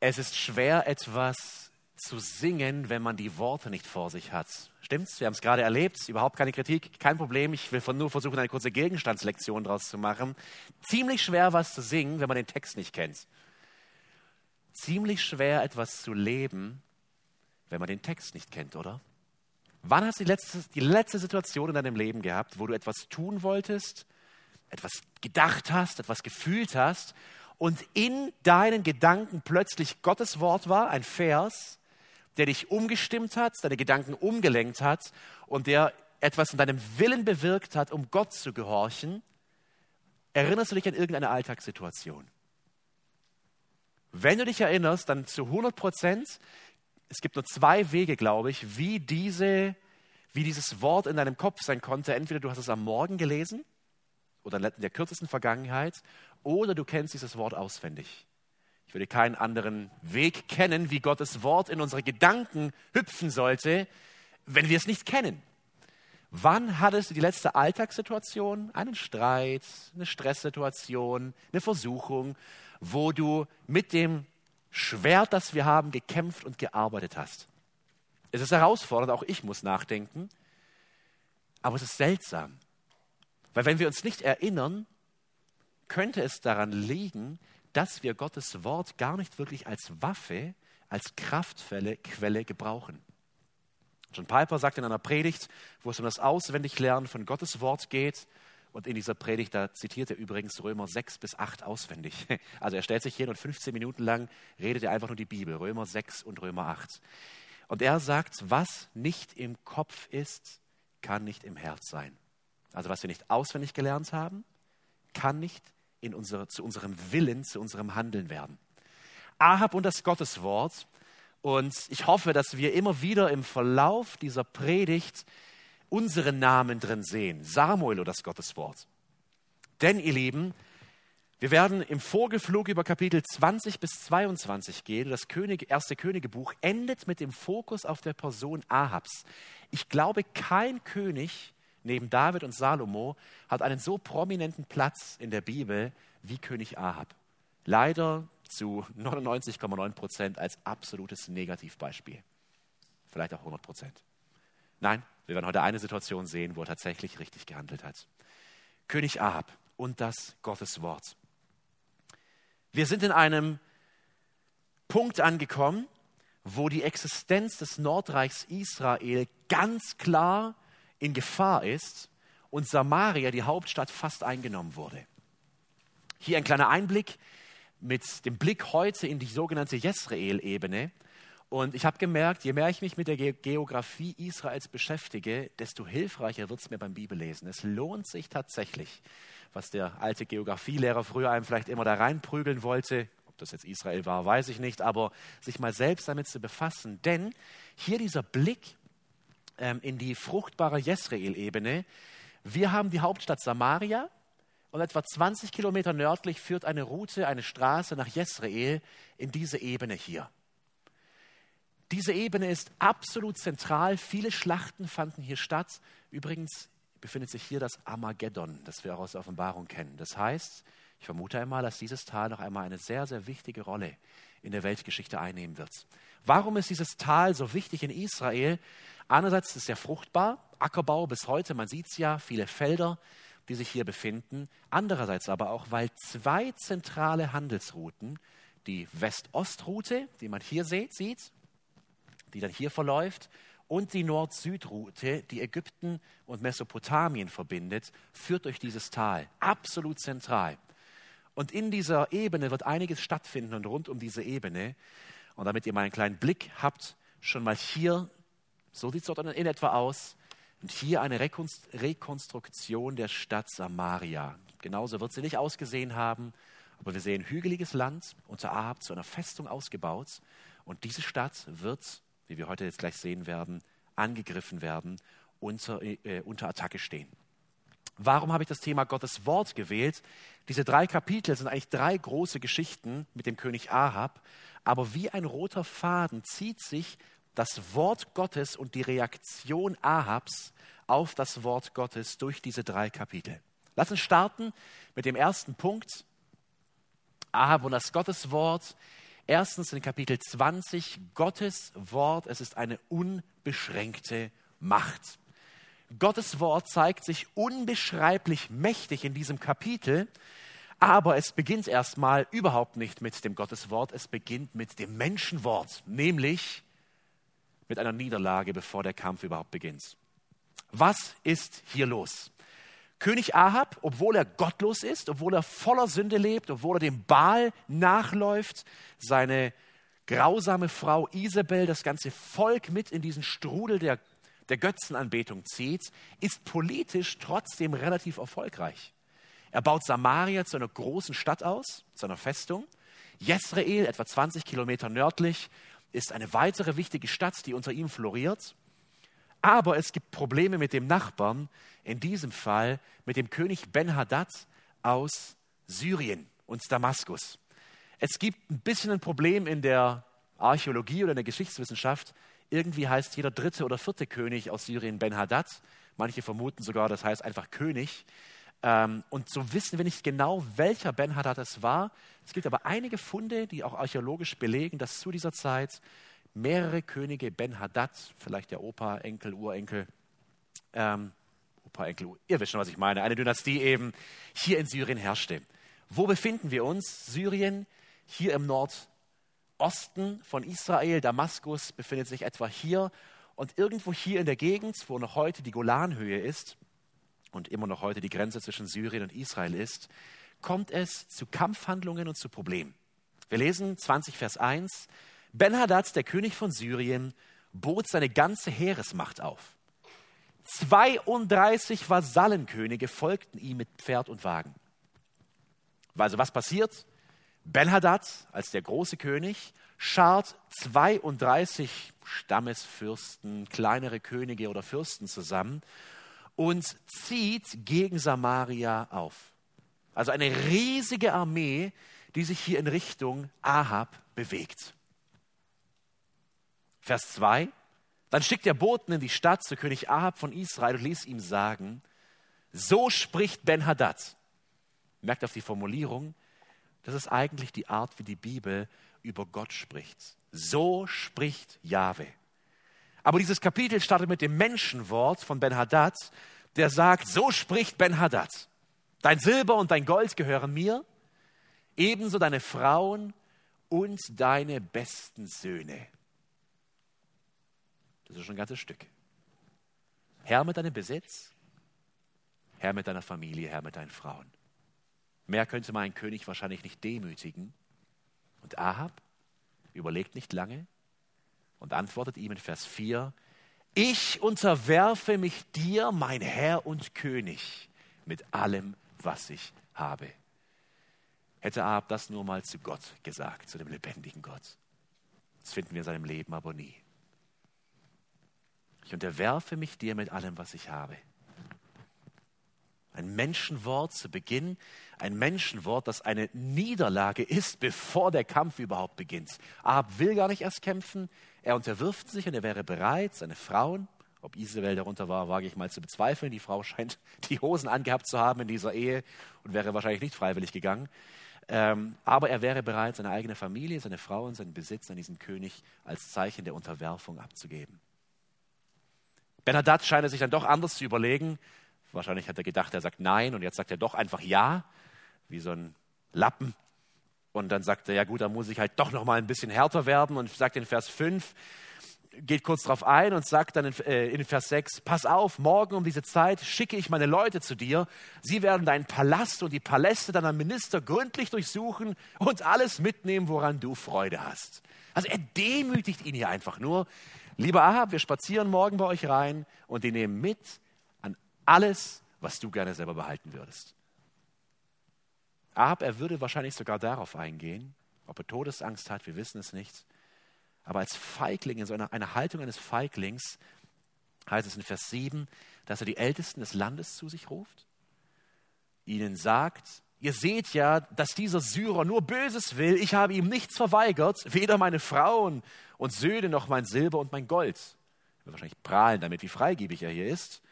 Es ist schwer, etwas zu singen, wenn man die Worte nicht vor sich hat. Stimmt's? Wir haben es gerade erlebt, überhaupt keine Kritik, kein Problem. Ich will nur versuchen, eine kurze Gegenstandslektion daraus zu machen. Ziemlich schwer, was zu singen, wenn man den Text nicht kennt. Ziemlich schwer, etwas zu leben, wenn man den Text nicht kennt, oder? Wann hast du die letzte, die letzte Situation in deinem Leben gehabt, wo du etwas tun wolltest, etwas gedacht hast, etwas gefühlt hast und in deinen Gedanken plötzlich Gottes Wort war, ein Vers, der dich umgestimmt hat, deine Gedanken umgelenkt hat und der etwas in deinem Willen bewirkt hat, um Gott zu gehorchen? Erinnerst du dich an irgendeine Alltagssituation? Wenn du dich erinnerst, dann zu 100 Prozent es gibt nur zwei Wege, glaube ich, wie, diese, wie dieses Wort in deinem Kopf sein konnte. Entweder du hast es am Morgen gelesen oder in der kürzesten Vergangenheit oder du kennst dieses Wort auswendig. Ich würde keinen anderen Weg kennen, wie Gottes Wort in unsere Gedanken hüpfen sollte, wenn wir es nicht kennen. Wann hattest du die letzte Alltagssituation, einen Streit, eine Stresssituation, eine Versuchung, wo du mit dem Schwert, das wir haben, gekämpft und gearbeitet hast. Es ist herausfordernd, auch ich muss nachdenken, aber es ist seltsam. Weil wenn wir uns nicht erinnern, könnte es daran liegen, dass wir Gottes Wort gar nicht wirklich als Waffe, als Kraftquelle Quelle gebrauchen. John Piper sagt in einer Predigt, wo es um das Auswendiglernen von Gottes Wort geht, und in dieser Predigt, da zitiert er übrigens Römer 6 bis 8 auswendig. Also er stellt sich hin und 15 Minuten lang redet er einfach nur die Bibel, Römer 6 und Römer 8. Und er sagt, was nicht im Kopf ist, kann nicht im Herz sein. Also was wir nicht auswendig gelernt haben, kann nicht in unsere, zu unserem Willen, zu unserem Handeln werden. Ahab und das Gotteswort. Und ich hoffe, dass wir immer wieder im Verlauf dieser Predigt unsere Namen drin sehen. Samuel oder das Gotteswort. Denn, ihr Lieben, wir werden im Vorgeflug über Kapitel 20 bis 22 gehen. Das König, erste Königebuch endet mit dem Fokus auf der Person Ahabs. Ich glaube, kein König neben David und Salomo hat einen so prominenten Platz in der Bibel wie König Ahab. Leider zu 99,9 Prozent als absolutes Negativbeispiel. Vielleicht auch 100 Prozent. Nein, wir werden heute eine Situation sehen, wo er tatsächlich richtig gehandelt hat. König Ahab und das Gotteswort. Wir sind in einem Punkt angekommen, wo die Existenz des Nordreichs Israel ganz klar in Gefahr ist und Samaria, die Hauptstadt, fast eingenommen wurde. Hier ein kleiner Einblick mit dem Blick heute in die sogenannte Jezreel-Ebene. Und ich habe gemerkt, je mehr ich mich mit der Geografie Israels beschäftige, desto hilfreicher wird es mir beim Bibellesen. Es lohnt sich tatsächlich, was der alte Geografielehrer früher einem vielleicht immer da reinprügeln wollte, ob das jetzt Israel war, weiß ich nicht, aber sich mal selbst damit zu befassen. Denn hier dieser Blick ähm, in die fruchtbare Jezreel-Ebene, wir haben die Hauptstadt Samaria, und etwa 20 Kilometer nördlich führt eine Route, eine Straße nach Jezreel in diese Ebene hier. Diese Ebene ist absolut zentral. Viele Schlachten fanden hier statt. Übrigens befindet sich hier das Armageddon, das wir auch aus der Offenbarung kennen. Das heißt, ich vermute einmal, dass dieses Tal noch einmal eine sehr, sehr wichtige Rolle in der Weltgeschichte einnehmen wird. Warum ist dieses Tal so wichtig in Israel? Einerseits ist es sehr fruchtbar, Ackerbau bis heute, man sieht es ja, viele Felder, die sich hier befinden. Andererseits aber auch, weil zwei zentrale Handelsrouten, die West-Ost-Route, die man hier sieht, die dann hier verläuft, und die Nord-Süd-Route, die Ägypten und Mesopotamien verbindet, führt durch dieses Tal. Absolut zentral. Und in dieser Ebene wird einiges stattfinden und rund um diese Ebene. Und damit ihr mal einen kleinen Blick habt, schon mal hier, so sieht es dort in etwa aus. Und hier eine Rekonstruktion der Stadt Samaria. Genauso wird sie nicht ausgesehen haben, aber wir sehen hügeliges Land unter Ahab zu einer Festung ausgebaut. Und diese Stadt wird wie wir heute jetzt gleich sehen werden, angegriffen werden, unter, äh, unter Attacke stehen. Warum habe ich das Thema Gottes Wort gewählt? Diese drei Kapitel sind eigentlich drei große Geschichten mit dem König Ahab, aber wie ein roter Faden zieht sich das Wort Gottes und die Reaktion Ahabs auf das Wort Gottes durch diese drei Kapitel. Lass uns starten mit dem ersten Punkt. Ahab und das Gotteswort Erstens in Kapitel 20, Gottes Wort, es ist eine unbeschränkte Macht. Gottes Wort zeigt sich unbeschreiblich mächtig in diesem Kapitel, aber es beginnt erstmal überhaupt nicht mit dem Gotteswort, es beginnt mit dem Menschenwort, nämlich mit einer Niederlage, bevor der Kampf überhaupt beginnt. Was ist hier los? König Ahab, obwohl er gottlos ist, obwohl er voller Sünde lebt, obwohl er dem Baal nachläuft, seine grausame Frau Isabel das ganze Volk mit in diesen Strudel der, der Götzenanbetung zieht, ist politisch trotzdem relativ erfolgreich. Er baut Samaria zu einer großen Stadt aus, zu einer Festung. Jezreel, etwa 20 Kilometer nördlich, ist eine weitere wichtige Stadt, die unter ihm floriert. Aber es gibt Probleme mit dem Nachbarn, in diesem Fall mit dem König Ben-Hadad aus Syrien und Damaskus. Es gibt ein bisschen ein Problem in der Archäologie oder in der Geschichtswissenschaft. Irgendwie heißt jeder dritte oder vierte König aus Syrien Ben-Hadad. Manche vermuten sogar, das heißt einfach König. Ähm, und so wissen wir nicht genau, welcher Ben-Hadad es war. Es gibt aber einige Funde, die auch archäologisch belegen, dass zu dieser Zeit mehrere Könige Ben-Hadad, vielleicht der Opa, Enkel, Urenkel, ähm, Opa, Enkel, ihr wisst schon, was ich meine, eine Dynastie eben hier in Syrien herrschte. Wo befinden wir uns? Syrien, hier im Nordosten von Israel, Damaskus befindet sich etwa hier und irgendwo hier in der Gegend, wo noch heute die Golanhöhe ist und immer noch heute die Grenze zwischen Syrien und Israel ist, kommt es zu Kampfhandlungen und zu Problemen. Wir lesen 20 Vers 1. Ben-Hadad, der König von Syrien, bot seine ganze Heeresmacht auf. 32 Vasallenkönige folgten ihm mit Pferd und Wagen. Also was passiert? Ben-Hadad als der große König schart 32 Stammesfürsten, kleinere Könige oder Fürsten zusammen und zieht gegen Samaria auf. Also eine riesige Armee, die sich hier in Richtung Ahab bewegt. Vers 2. Dann schickt er Boten in die Stadt zu König Ahab von Israel und ließ ihm sagen, so spricht Ben-Hadad. Merkt auf die Formulierung, das ist eigentlich die Art, wie die Bibel über Gott spricht. So spricht Jahwe. Aber dieses Kapitel startet mit dem Menschenwort von Ben-Hadad, der sagt, so spricht Ben-Hadad. Dein Silber und dein Gold gehören mir, ebenso deine Frauen und deine besten Söhne. Das ist schon ein ganzes Stück. Herr mit deinem Besitz, Herr mit deiner Familie, Herr mit deinen Frauen. Mehr könnte mein König wahrscheinlich nicht demütigen. Und Ahab überlegt nicht lange und antwortet ihm in Vers 4, ich unterwerfe mich dir, mein Herr und König, mit allem, was ich habe. Hätte Ahab das nur mal zu Gott gesagt, zu dem lebendigen Gott. Das finden wir in seinem Leben aber nie. Ich unterwerfe mich dir mit allem, was ich habe. Ein Menschenwort zu Beginn, ein Menschenwort, das eine Niederlage ist, bevor der Kampf überhaupt beginnt. Ahab will gar nicht erst kämpfen, er unterwirft sich und er wäre bereit, seine Frauen, ob Isabel darunter war, wage ich mal zu bezweifeln. Die Frau scheint die Hosen angehabt zu haben in dieser Ehe und wäre wahrscheinlich nicht freiwillig gegangen. Ähm, aber er wäre bereit, seine eigene Familie, seine Frau und seinen Besitz an diesen König als Zeichen der Unterwerfung abzugeben. Bernadette scheint es sich dann doch anders zu überlegen. Wahrscheinlich hat er gedacht, er sagt Nein und jetzt sagt er doch einfach Ja, wie so ein Lappen. Und dann sagt er, ja gut, da muss ich halt doch noch mal ein bisschen härter werden und sagt in Vers 5, geht kurz darauf ein und sagt dann in, äh, in, Vers 6, pass auf, morgen um diese Zeit schicke ich meine Leute zu dir. Sie werden deinen Palast und die Paläste deiner Minister gründlich durchsuchen und alles mitnehmen, woran du Freude hast. Also er demütigt ihn hier einfach nur. Lieber Ahab, wir spazieren morgen bei euch rein und die nehmen mit alles, was du gerne selber behalten würdest. Ahab, er würde wahrscheinlich sogar darauf eingehen, ob er Todesangst hat, wir wissen es nicht. Aber als Feigling, in so einer, einer Haltung eines Feiglings, heißt es in Vers 7, dass er die Ältesten des Landes zu sich ruft, ihnen sagt, Ihr seht ja, dass dieser Syrer nur Böses will. Ich habe ihm nichts verweigert, weder meine Frauen und Söhne noch mein Silber und mein Gold. Er wird wahrscheinlich prahlen damit, wie freigebig er hier ist.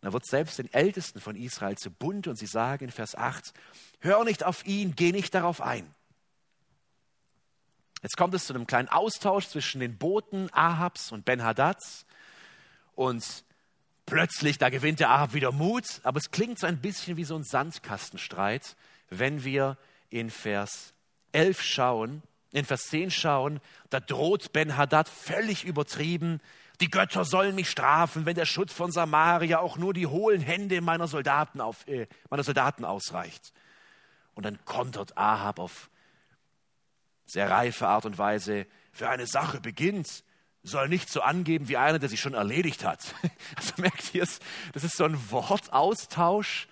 Dann wird selbst den Ältesten von Israel zu bunt und sie sagen in Vers 8, hör nicht auf ihn, geh nicht darauf ein. Jetzt kommt es zu einem kleinen Austausch zwischen den Boten Ahabs und Ben-Hadads. Und plötzlich, da gewinnt der Ahab wieder Mut. Aber es klingt so ein bisschen wie so ein Sandkastenstreit, wenn wir in Vers 11 schauen, in Vers 10 schauen. Da droht Ben-Hadad völlig übertrieben. Die Götter sollen mich strafen, wenn der Schutz von Samaria auch nur die hohlen Hände meiner Soldaten, auf, äh, meiner Soldaten ausreicht. Und dann kontert Ahab auf sehr reife Art und Weise, wer eine Sache beginnt, soll nicht so angeben wie einer, der sie schon erledigt hat. Also merkt ihr es, das ist so ein Wortaustausch,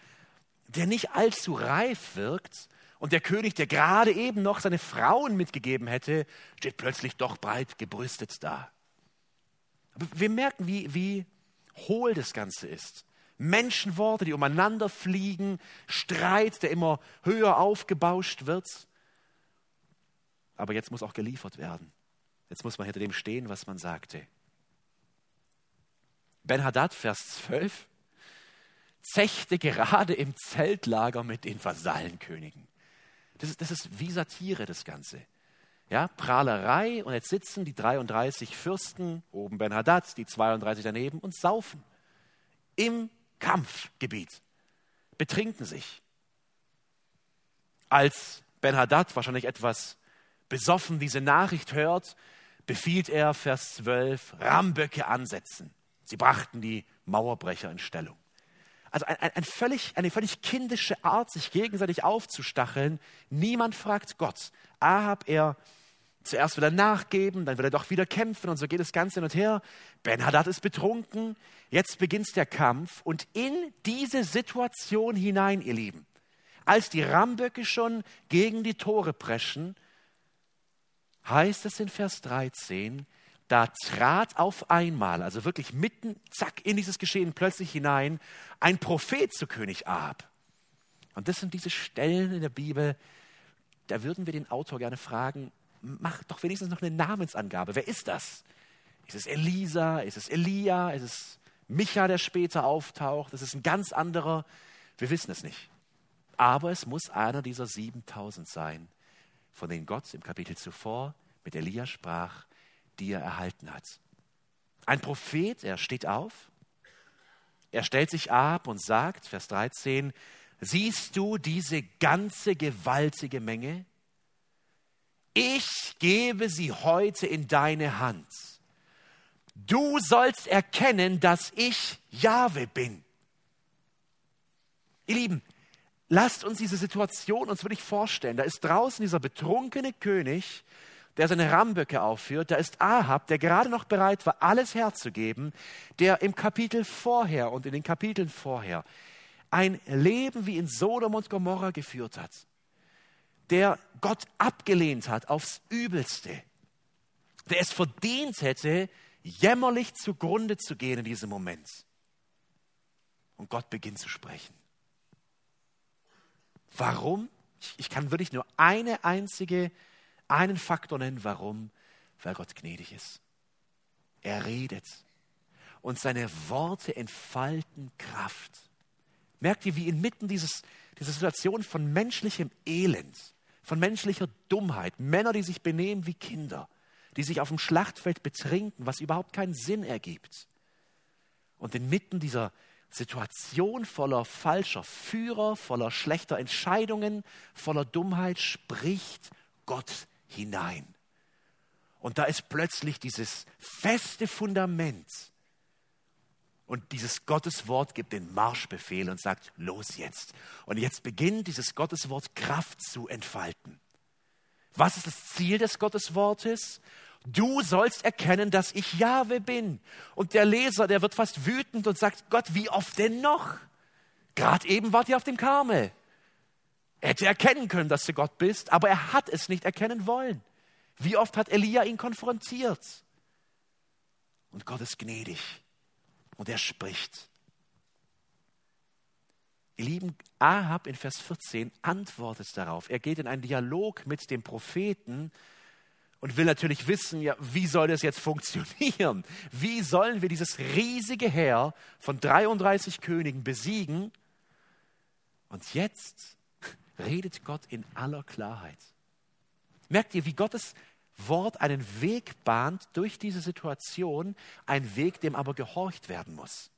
der nicht allzu reif wirkt. Und der König, der gerade eben noch seine Frauen mitgegeben hätte, steht plötzlich doch breit gebrüstet da. Wir merken, wie, wie hohl das Ganze ist. Menschenworte, die umeinander fliegen, Streit, der immer höher aufgebauscht wird. Aber jetzt muss auch geliefert werden. Jetzt muss man hinter dem stehen, was man sagte. Ben-Hadad, Vers 12, zechte gerade im Zeltlager mit den Vasallenkönigen. Das ist, das ist wie Satire, das Ganze. Ja, Prahlerei und jetzt sitzen die 33 Fürsten, oben Ben-Hadad, die 32 daneben und saufen. Im Kampfgebiet. Betrinken sich. Als Ben-Hadad wahrscheinlich etwas besoffen diese Nachricht hört, befiehlt er, Vers 12, Ramböcke ansetzen. Sie brachten die Mauerbrecher in Stellung. Also ein, ein, ein völlig, eine völlig kindische Art, sich gegenseitig aufzustacheln. Niemand fragt Gott. Ahab, er zuerst will er nachgeben, dann will er doch wieder kämpfen und so geht es ganz hin und her. Ben-Hadad ist betrunken. Jetzt beginnt der Kampf und in diese Situation hinein, ihr Lieben, als die Ramböcke schon gegen die Tore preschen, heißt es in Vers 13, da trat auf einmal, also wirklich mitten, zack, in dieses Geschehen plötzlich hinein, ein Prophet zu König Ahab. Und das sind diese Stellen in der Bibel, da würden wir den Autor gerne fragen, mach doch wenigstens noch eine Namensangabe. Wer ist das? Ist es Elisa? Ist es Elia? Ist es Micha, der später auftaucht? Ist es ein ganz anderer? Wir wissen es nicht. Aber es muss einer dieser 7000 sein, von denen Gott im Kapitel zuvor mit Elia sprach, die er erhalten hat. Ein Prophet, er steht auf, er stellt sich ab und sagt, Vers 13, siehst du diese ganze gewaltige Menge? Ich gebe sie heute in deine Hand. Du sollst erkennen, dass ich Jahwe bin. Ihr Lieben, Lasst uns diese Situation uns wirklich vorstellen. Da ist draußen dieser betrunkene König, der seine Ramböcke aufführt. Da ist Ahab, der gerade noch bereit war, alles herzugeben, der im Kapitel vorher und in den Kapiteln vorher ein Leben wie in Sodom und Gomorra geführt hat, der Gott abgelehnt hat aufs Übelste, der es verdient hätte, jämmerlich zugrunde zu gehen in diesem Moment. Und Gott beginnt zu sprechen. Warum? Ich, kann wirklich nur eine einzige, einen Faktor nennen, warum. Weil Gott gnädig ist. Er redet. Und seine Worte entfalten Kraft. Merkt ihr, wie inmitten dieses, dieser Situation von menschlichem Elend, von menschlicher Dummheit, Männer, die sich benehmen wie Kinder, die sich auf dem Schlachtfeld betrinken, was überhaupt keinen Sinn ergibt. Und inmitten dieser, Situation voller falscher Führer, voller schlechter Entscheidungen, voller Dummheit spricht Gott hinein. Und da ist plötzlich dieses feste Fundament. Und dieses Gotteswort gibt den Marschbefehl und sagt, los jetzt. Und jetzt beginnt dieses Gotteswort Kraft zu entfalten. Was ist das Ziel des Gotteswortes? Du sollst erkennen, dass ich Jahwe bin. Und der Leser, der wird fast wütend und sagt, Gott, wie oft denn noch? Gerade eben wart ihr auf dem Karmel. Er hätte erkennen können, dass du Gott bist, aber er hat es nicht erkennen wollen. Wie oft hat Elia ihn konfrontiert? Und Gott ist gnädig und er spricht. Ihr lieben Ahab in Vers 14 antwortet darauf. Er geht in einen Dialog mit dem Propheten und will natürlich wissen, ja, wie soll das jetzt funktionieren? Wie sollen wir dieses riesige Heer von 33 Königen besiegen? Und jetzt redet Gott in aller Klarheit. Merkt ihr, wie Gottes Wort einen Weg bahnt durch diese Situation, ein Weg, dem aber gehorcht werden muss.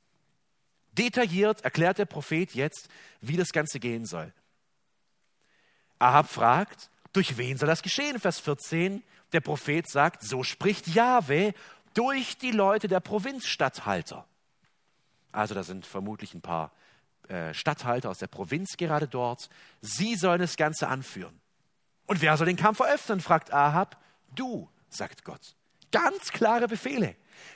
Detailliert erklärt der Prophet jetzt, wie das Ganze gehen soll. Ahab fragt, durch wen soll das geschehen? Vers 14. Der Prophet sagt, so spricht Jahwe durch die Leute der Provinzstatthalter. Also da sind vermutlich ein paar äh, Statthalter aus der Provinz gerade dort. Sie sollen das Ganze anführen. Und wer soll den Kampf eröffnen? fragt Ahab. Du, sagt Gott. Ganz klare Befehle,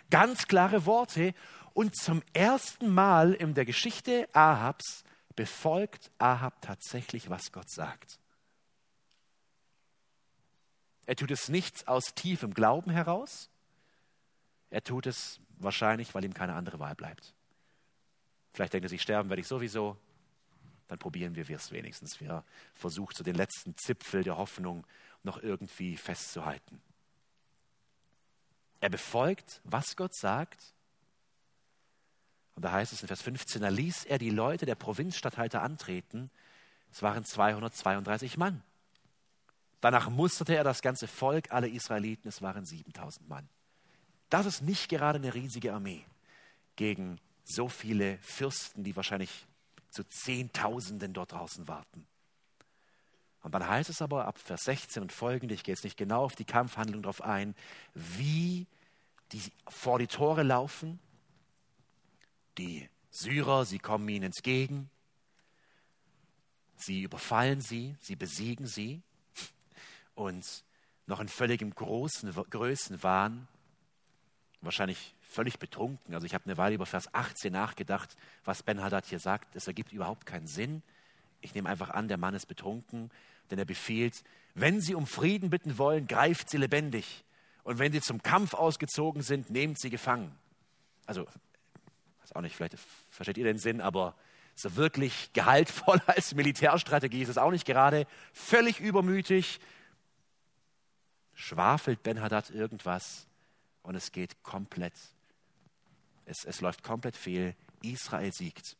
ganz klare Worte. Und zum ersten Mal in der Geschichte Ahabs befolgt Ahab tatsächlich, was Gott sagt. Er tut es nicht aus tiefem Glauben heraus. Er tut es wahrscheinlich, weil ihm keine andere Wahl bleibt. Vielleicht denkt er sich, sterben werde ich sowieso. Dann probieren wir es wenigstens. Wir versuchen so den letzten Zipfel der Hoffnung noch irgendwie festzuhalten. Er befolgt, was Gott sagt. Und da heißt es in Vers 15, da ließ er die Leute der Provinzstatthalter antreten. Es waren 232 Mann. Danach musterte er das ganze Volk, alle Israeliten, es waren 7000 Mann. Das ist nicht gerade eine riesige Armee gegen so viele Fürsten, die wahrscheinlich zu Zehntausenden dort draußen warten. Und dann heißt es aber ab Vers 16 und folgende, ich gehe jetzt nicht genau auf die Kampfhandlung drauf ein, wie die vor die Tore laufen. Die Syrer, sie kommen ihnen entgegen. Sie überfallen sie, sie besiegen sie und noch in völligem großen, Größenwahn, wahrscheinlich völlig betrunken. Also ich habe eine Weile über Vers 18 nachgedacht, was Ben Haddad hier sagt. Es ergibt überhaupt keinen Sinn. Ich nehme einfach an, der Mann ist betrunken, denn er befiehlt, wenn Sie um Frieden bitten wollen, greift sie lebendig. Und wenn sie zum Kampf ausgezogen sind, nehmt sie gefangen. Also, weiß auch nicht, vielleicht versteht ihr den Sinn, aber so wirklich gehaltvoll als Militärstrategie ist es auch nicht gerade. Völlig übermütig, schwafelt Ben-Hadad irgendwas und es geht komplett. Es, es läuft komplett fehl. Israel siegt.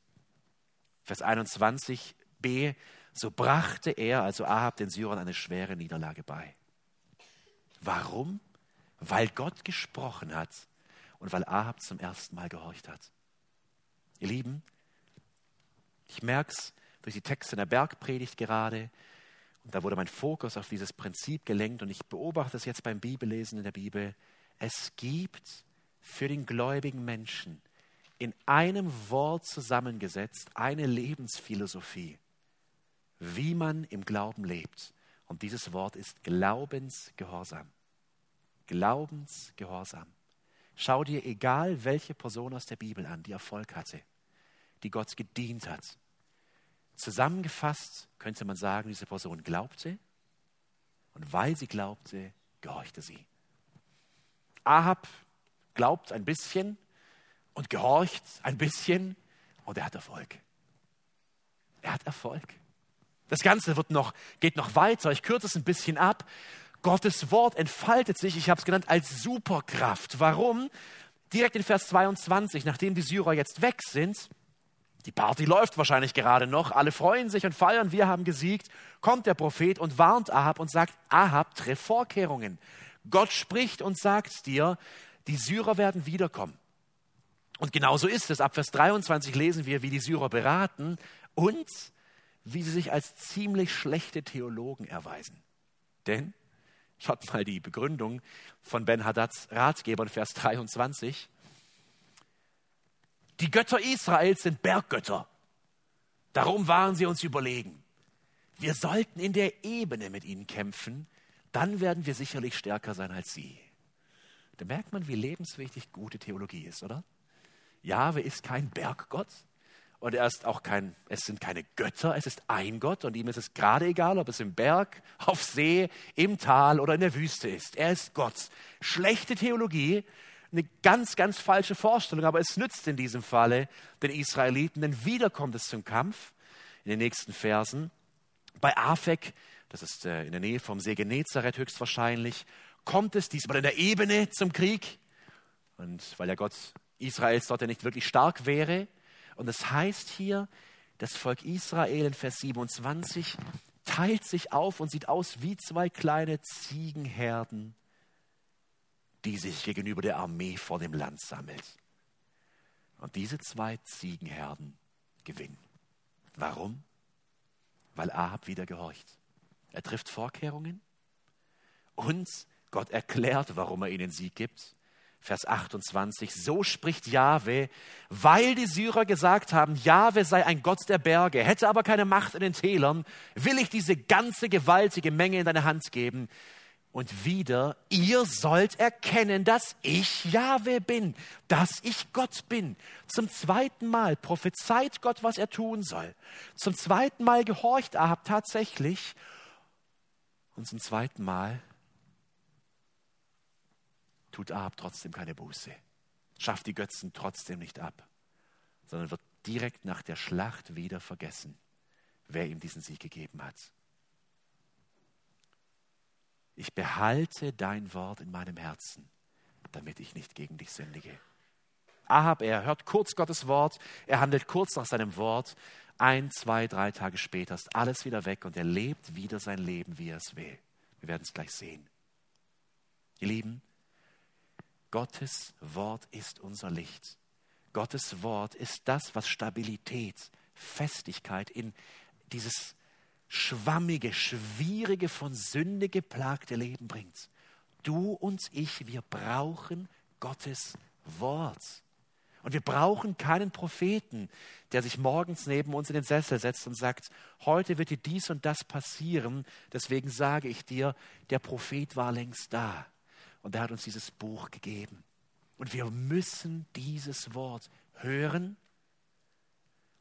Vers 21b, so brachte er, also Ahab, den Syrern eine schwere Niederlage bei. Warum? Weil Gott gesprochen hat und weil Ahab zum ersten Mal gehorcht hat. Ihr Lieben, ich merke es durch die Texte in der Bergpredigt gerade, und da wurde mein Fokus auf dieses Prinzip gelenkt und ich beobachte es jetzt beim Bibellesen in der Bibel. Es gibt für den gläubigen Menschen in einem Wort zusammengesetzt eine Lebensphilosophie, wie man im Glauben lebt. Und dieses Wort ist Glaubensgehorsam. Glaubensgehorsam. Schau dir egal welche Person aus der Bibel an, die Erfolg hatte, die Gott gedient hat, Zusammengefasst könnte man sagen, diese Person glaubte und weil sie glaubte, gehorchte sie. Ahab glaubt ein bisschen und gehorcht ein bisschen und er hat Erfolg. Er hat Erfolg. Das Ganze wird noch, geht noch weiter. Ich kürze es ein bisschen ab. Gottes Wort entfaltet sich, ich habe es genannt, als Superkraft. Warum? Direkt in Vers 22, nachdem die Syrer jetzt weg sind, die Party läuft wahrscheinlich gerade noch, alle freuen sich und feiern, wir haben gesiegt, kommt der Prophet und warnt Ahab und sagt, Ahab, treff Vorkehrungen. Gott spricht und sagt dir, die Syrer werden wiederkommen. Und genauso ist es. Ab Vers 23 lesen wir, wie die Syrer beraten und wie sie sich als ziemlich schlechte Theologen erweisen. Denn, schaut mal die Begründung von Ben Hadads Ratgeber in Vers 23. Die Götter Israels sind Berggötter. Darum waren sie uns überlegen. Wir sollten in der Ebene mit ihnen kämpfen, dann werden wir sicherlich stärker sein als sie. Da merkt man, wie lebenswichtig gute Theologie ist, oder? Jahwe ist kein Berggott und er ist auch kein, es sind keine Götter, es ist ein Gott und ihm ist es gerade egal, ob es im Berg, auf See, im Tal oder in der Wüste ist. Er ist Gott. Schlechte Theologie eine ganz, ganz falsche Vorstellung, aber es nützt in diesem Falle den Israeliten, denn wieder kommt es zum Kampf in den nächsten Versen. Bei Afek, das ist äh, in der Nähe vom See Genezareth höchstwahrscheinlich, kommt es diesmal in der Ebene zum Krieg. Und weil der Gott Israels dort ja nicht wirklich stark wäre. Und es das heißt hier, das Volk Israel in Vers 27 teilt sich auf und sieht aus wie zwei kleine Ziegenherden die sich gegenüber der Armee vor dem Land sammelt. Und diese zwei Ziegenherden gewinnen. Warum? Weil Ahab wieder gehorcht. Er trifft Vorkehrungen und Gott erklärt, warum er ihnen Sieg gibt. Vers 28, so spricht Jahwe, weil die Syrer gesagt haben, Jahwe sei ein Gott der Berge, hätte aber keine Macht in den Tälern, will ich diese ganze gewaltige Menge in deine Hand geben. Und wieder, ihr sollt erkennen, dass ich Jahwe bin, dass ich Gott bin. Zum zweiten Mal prophezeit Gott, was er tun soll. Zum zweiten Mal gehorcht Ahab tatsächlich. Und zum zweiten Mal tut Ahab trotzdem keine Buße, schafft die Götzen trotzdem nicht ab, sondern wird direkt nach der Schlacht wieder vergessen, wer ihm diesen Sieg gegeben hat ich behalte dein Wort in meinem Herzen, damit ich nicht gegen dich sündige. Ahab, er hört kurz Gottes Wort, er handelt kurz nach seinem Wort. Ein, zwei, drei Tage später ist alles wieder weg und er lebt wieder sein Leben, wie er es will. Wir werden es gleich sehen. Ihr Lieben, Gottes Wort ist unser Licht. Gottes Wort ist das, was Stabilität, Festigkeit in dieses schwammige, schwierige, von Sünde geplagte Leben bringt. Du und ich, wir brauchen Gottes Wort. Und wir brauchen keinen Propheten, der sich morgens neben uns in den Sessel setzt und sagt, heute wird dir dies und das passieren, deswegen sage ich dir, der Prophet war längst da und er hat uns dieses Buch gegeben. Und wir müssen dieses Wort hören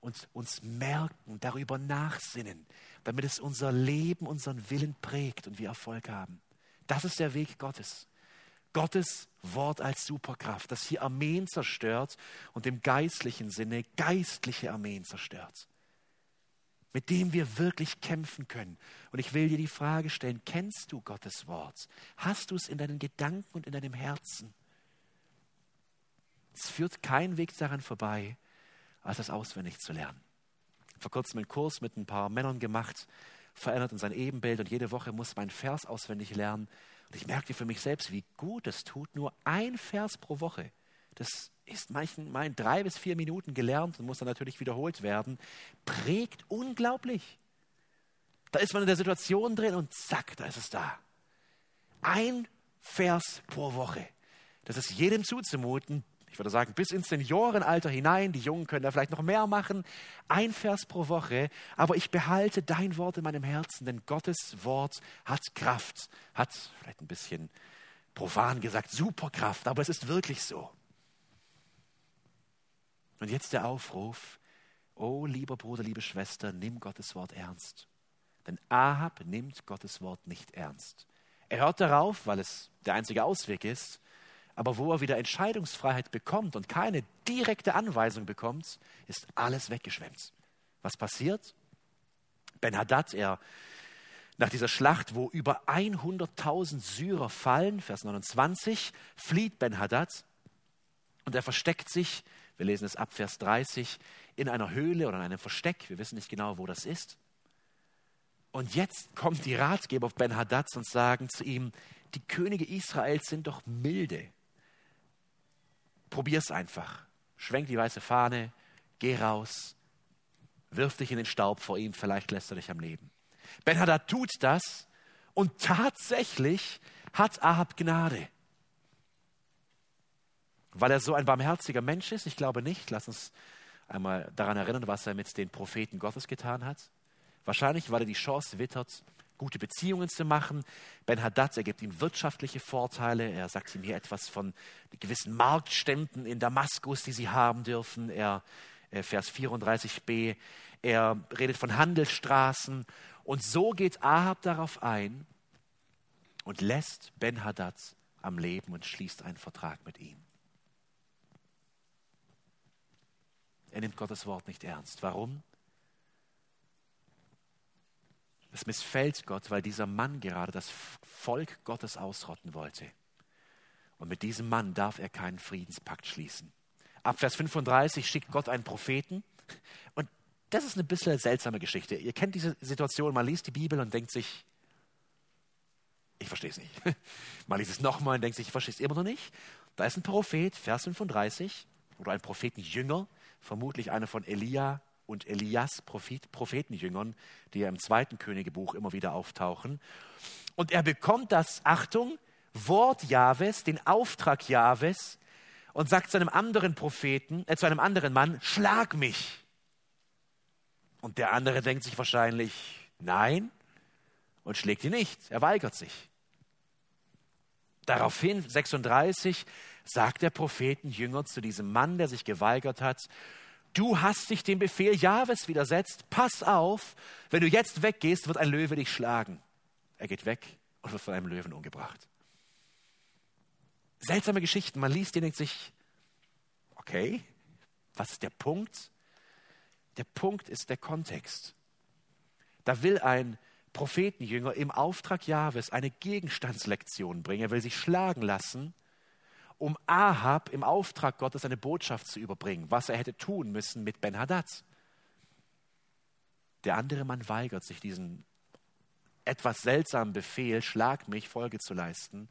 und uns merken, darüber nachsinnen, damit es unser Leben, unseren Willen prägt und wir Erfolg haben. Das ist der Weg Gottes. Gottes Wort als Superkraft, das hier Armeen zerstört und im geistlichen Sinne geistliche Armeen zerstört. Mit dem wir wirklich kämpfen können. Und ich will dir die Frage stellen, kennst du Gottes Wort? Hast du es in deinen Gedanken und in deinem Herzen? Es führt kein Weg daran vorbei, als es auswendig zu lernen vor kurzem einen Kurs mit ein paar Männern gemacht, verändert in sein Ebenbild und jede Woche muss man einen Vers auswendig lernen. Und ich merkte für mich selbst, wie gut es tut, nur ein Vers pro Woche. Das ist manchen mal in drei bis vier Minuten gelernt und muss dann natürlich wiederholt werden. Prägt unglaublich. Da ist man in der Situation drin und zack, da ist es da. Ein Vers pro Woche. Das ist jedem zuzumuten, ich würde sagen, bis ins Seniorenalter hinein. Die Jungen können da vielleicht noch mehr machen. Ein Vers pro Woche. Aber ich behalte dein Wort in meinem Herzen, denn Gottes Wort hat Kraft. Hat vielleicht ein bisschen profan gesagt, Superkraft, aber es ist wirklich so. Und jetzt der Aufruf, oh lieber Bruder, liebe Schwester, nimm Gottes Wort ernst. Denn Ahab nimmt Gottes Wort nicht ernst. Er hört darauf, weil es der einzige Ausweg ist, aber wo er wieder Entscheidungsfreiheit bekommt und keine direkte Anweisung bekommt, ist alles weggeschwemmt. Was passiert? Ben Haddad, er nach dieser Schlacht, wo über 100.000 Syrer fallen, Vers 29, flieht Ben Haddad und er versteckt sich, wir lesen es ab Vers 30, in einer Höhle oder in einem Versteck, wir wissen nicht genau, wo das ist. Und jetzt kommen die Ratgeber auf Ben Haddad und sagen zu ihm, die Könige Israels sind doch milde Probier's einfach. Schwenk die weiße Fahne, geh raus, wirf dich in den Staub vor ihm, vielleicht lässt er dich am Leben. Ben Hadad tut das und tatsächlich hat Ahab Gnade. Weil er so ein barmherziger Mensch ist? Ich glaube nicht. Lass uns einmal daran erinnern, was er mit den Propheten Gottes getan hat. Wahrscheinlich, weil er die Chance wittert, gute Beziehungen zu machen. Ben Haddad, er gibt ihm wirtschaftliche Vorteile. Er sagt ihm hier etwas von gewissen Marktständen in Damaskus, die sie haben dürfen. Er, äh, Vers 34b, er redet von Handelsstraßen. Und so geht Ahab darauf ein und lässt Ben Haddad am Leben und schließt einen Vertrag mit ihm. Er nimmt Gottes Wort nicht ernst. Warum? Es missfällt Gott, weil dieser Mann gerade das Volk Gottes ausrotten wollte. Und mit diesem Mann darf er keinen Friedenspakt schließen. Ab Vers 35 schickt Gott einen Propheten. Und das ist eine bisschen seltsame Geschichte. Ihr kennt diese Situation, man liest die Bibel und denkt sich, Ich verstehe es nicht. Man liest es nochmal und denkt sich, ich verstehe es immer noch nicht. Da ist ein Prophet, Vers 35, oder ein Prophetenjünger, vermutlich einer von Elia und Elias, Prophet, Prophetenjüngern, die ja im zweiten Königebuch immer wieder auftauchen. Und er bekommt das, Achtung, Wort Jahwes, den Auftrag Jahwes und sagt zu einem anderen Propheten, äh, zu einem anderen Mann, schlag mich. Und der andere denkt sich wahrscheinlich, nein, und schlägt ihn nicht. Er weigert sich. Daraufhin, 36, sagt der Prophetenjünger zu diesem Mann, der sich geweigert hat, du hast dich dem Befehl Jahwes widersetzt, pass auf, wenn du jetzt weggehst, wird ein Löwe dich schlagen. Er geht weg und wird von einem Löwen umgebracht. Seltsame Geschichten, man liest die und denkt sich, okay, was ist der Punkt? Der Punkt ist der Kontext. Da will ein Prophetenjünger im Auftrag Jahwes eine Gegenstandslektion bringen. Er will sich schlagen lassen, um Ahab im Auftrag Gottes eine Botschaft zu überbringen, was er hätte tun müssen mit Ben-Hadad. Der andere Mann weigert sich, diesen etwas seltsamen Befehl, schlag mich, Folge zu leisten.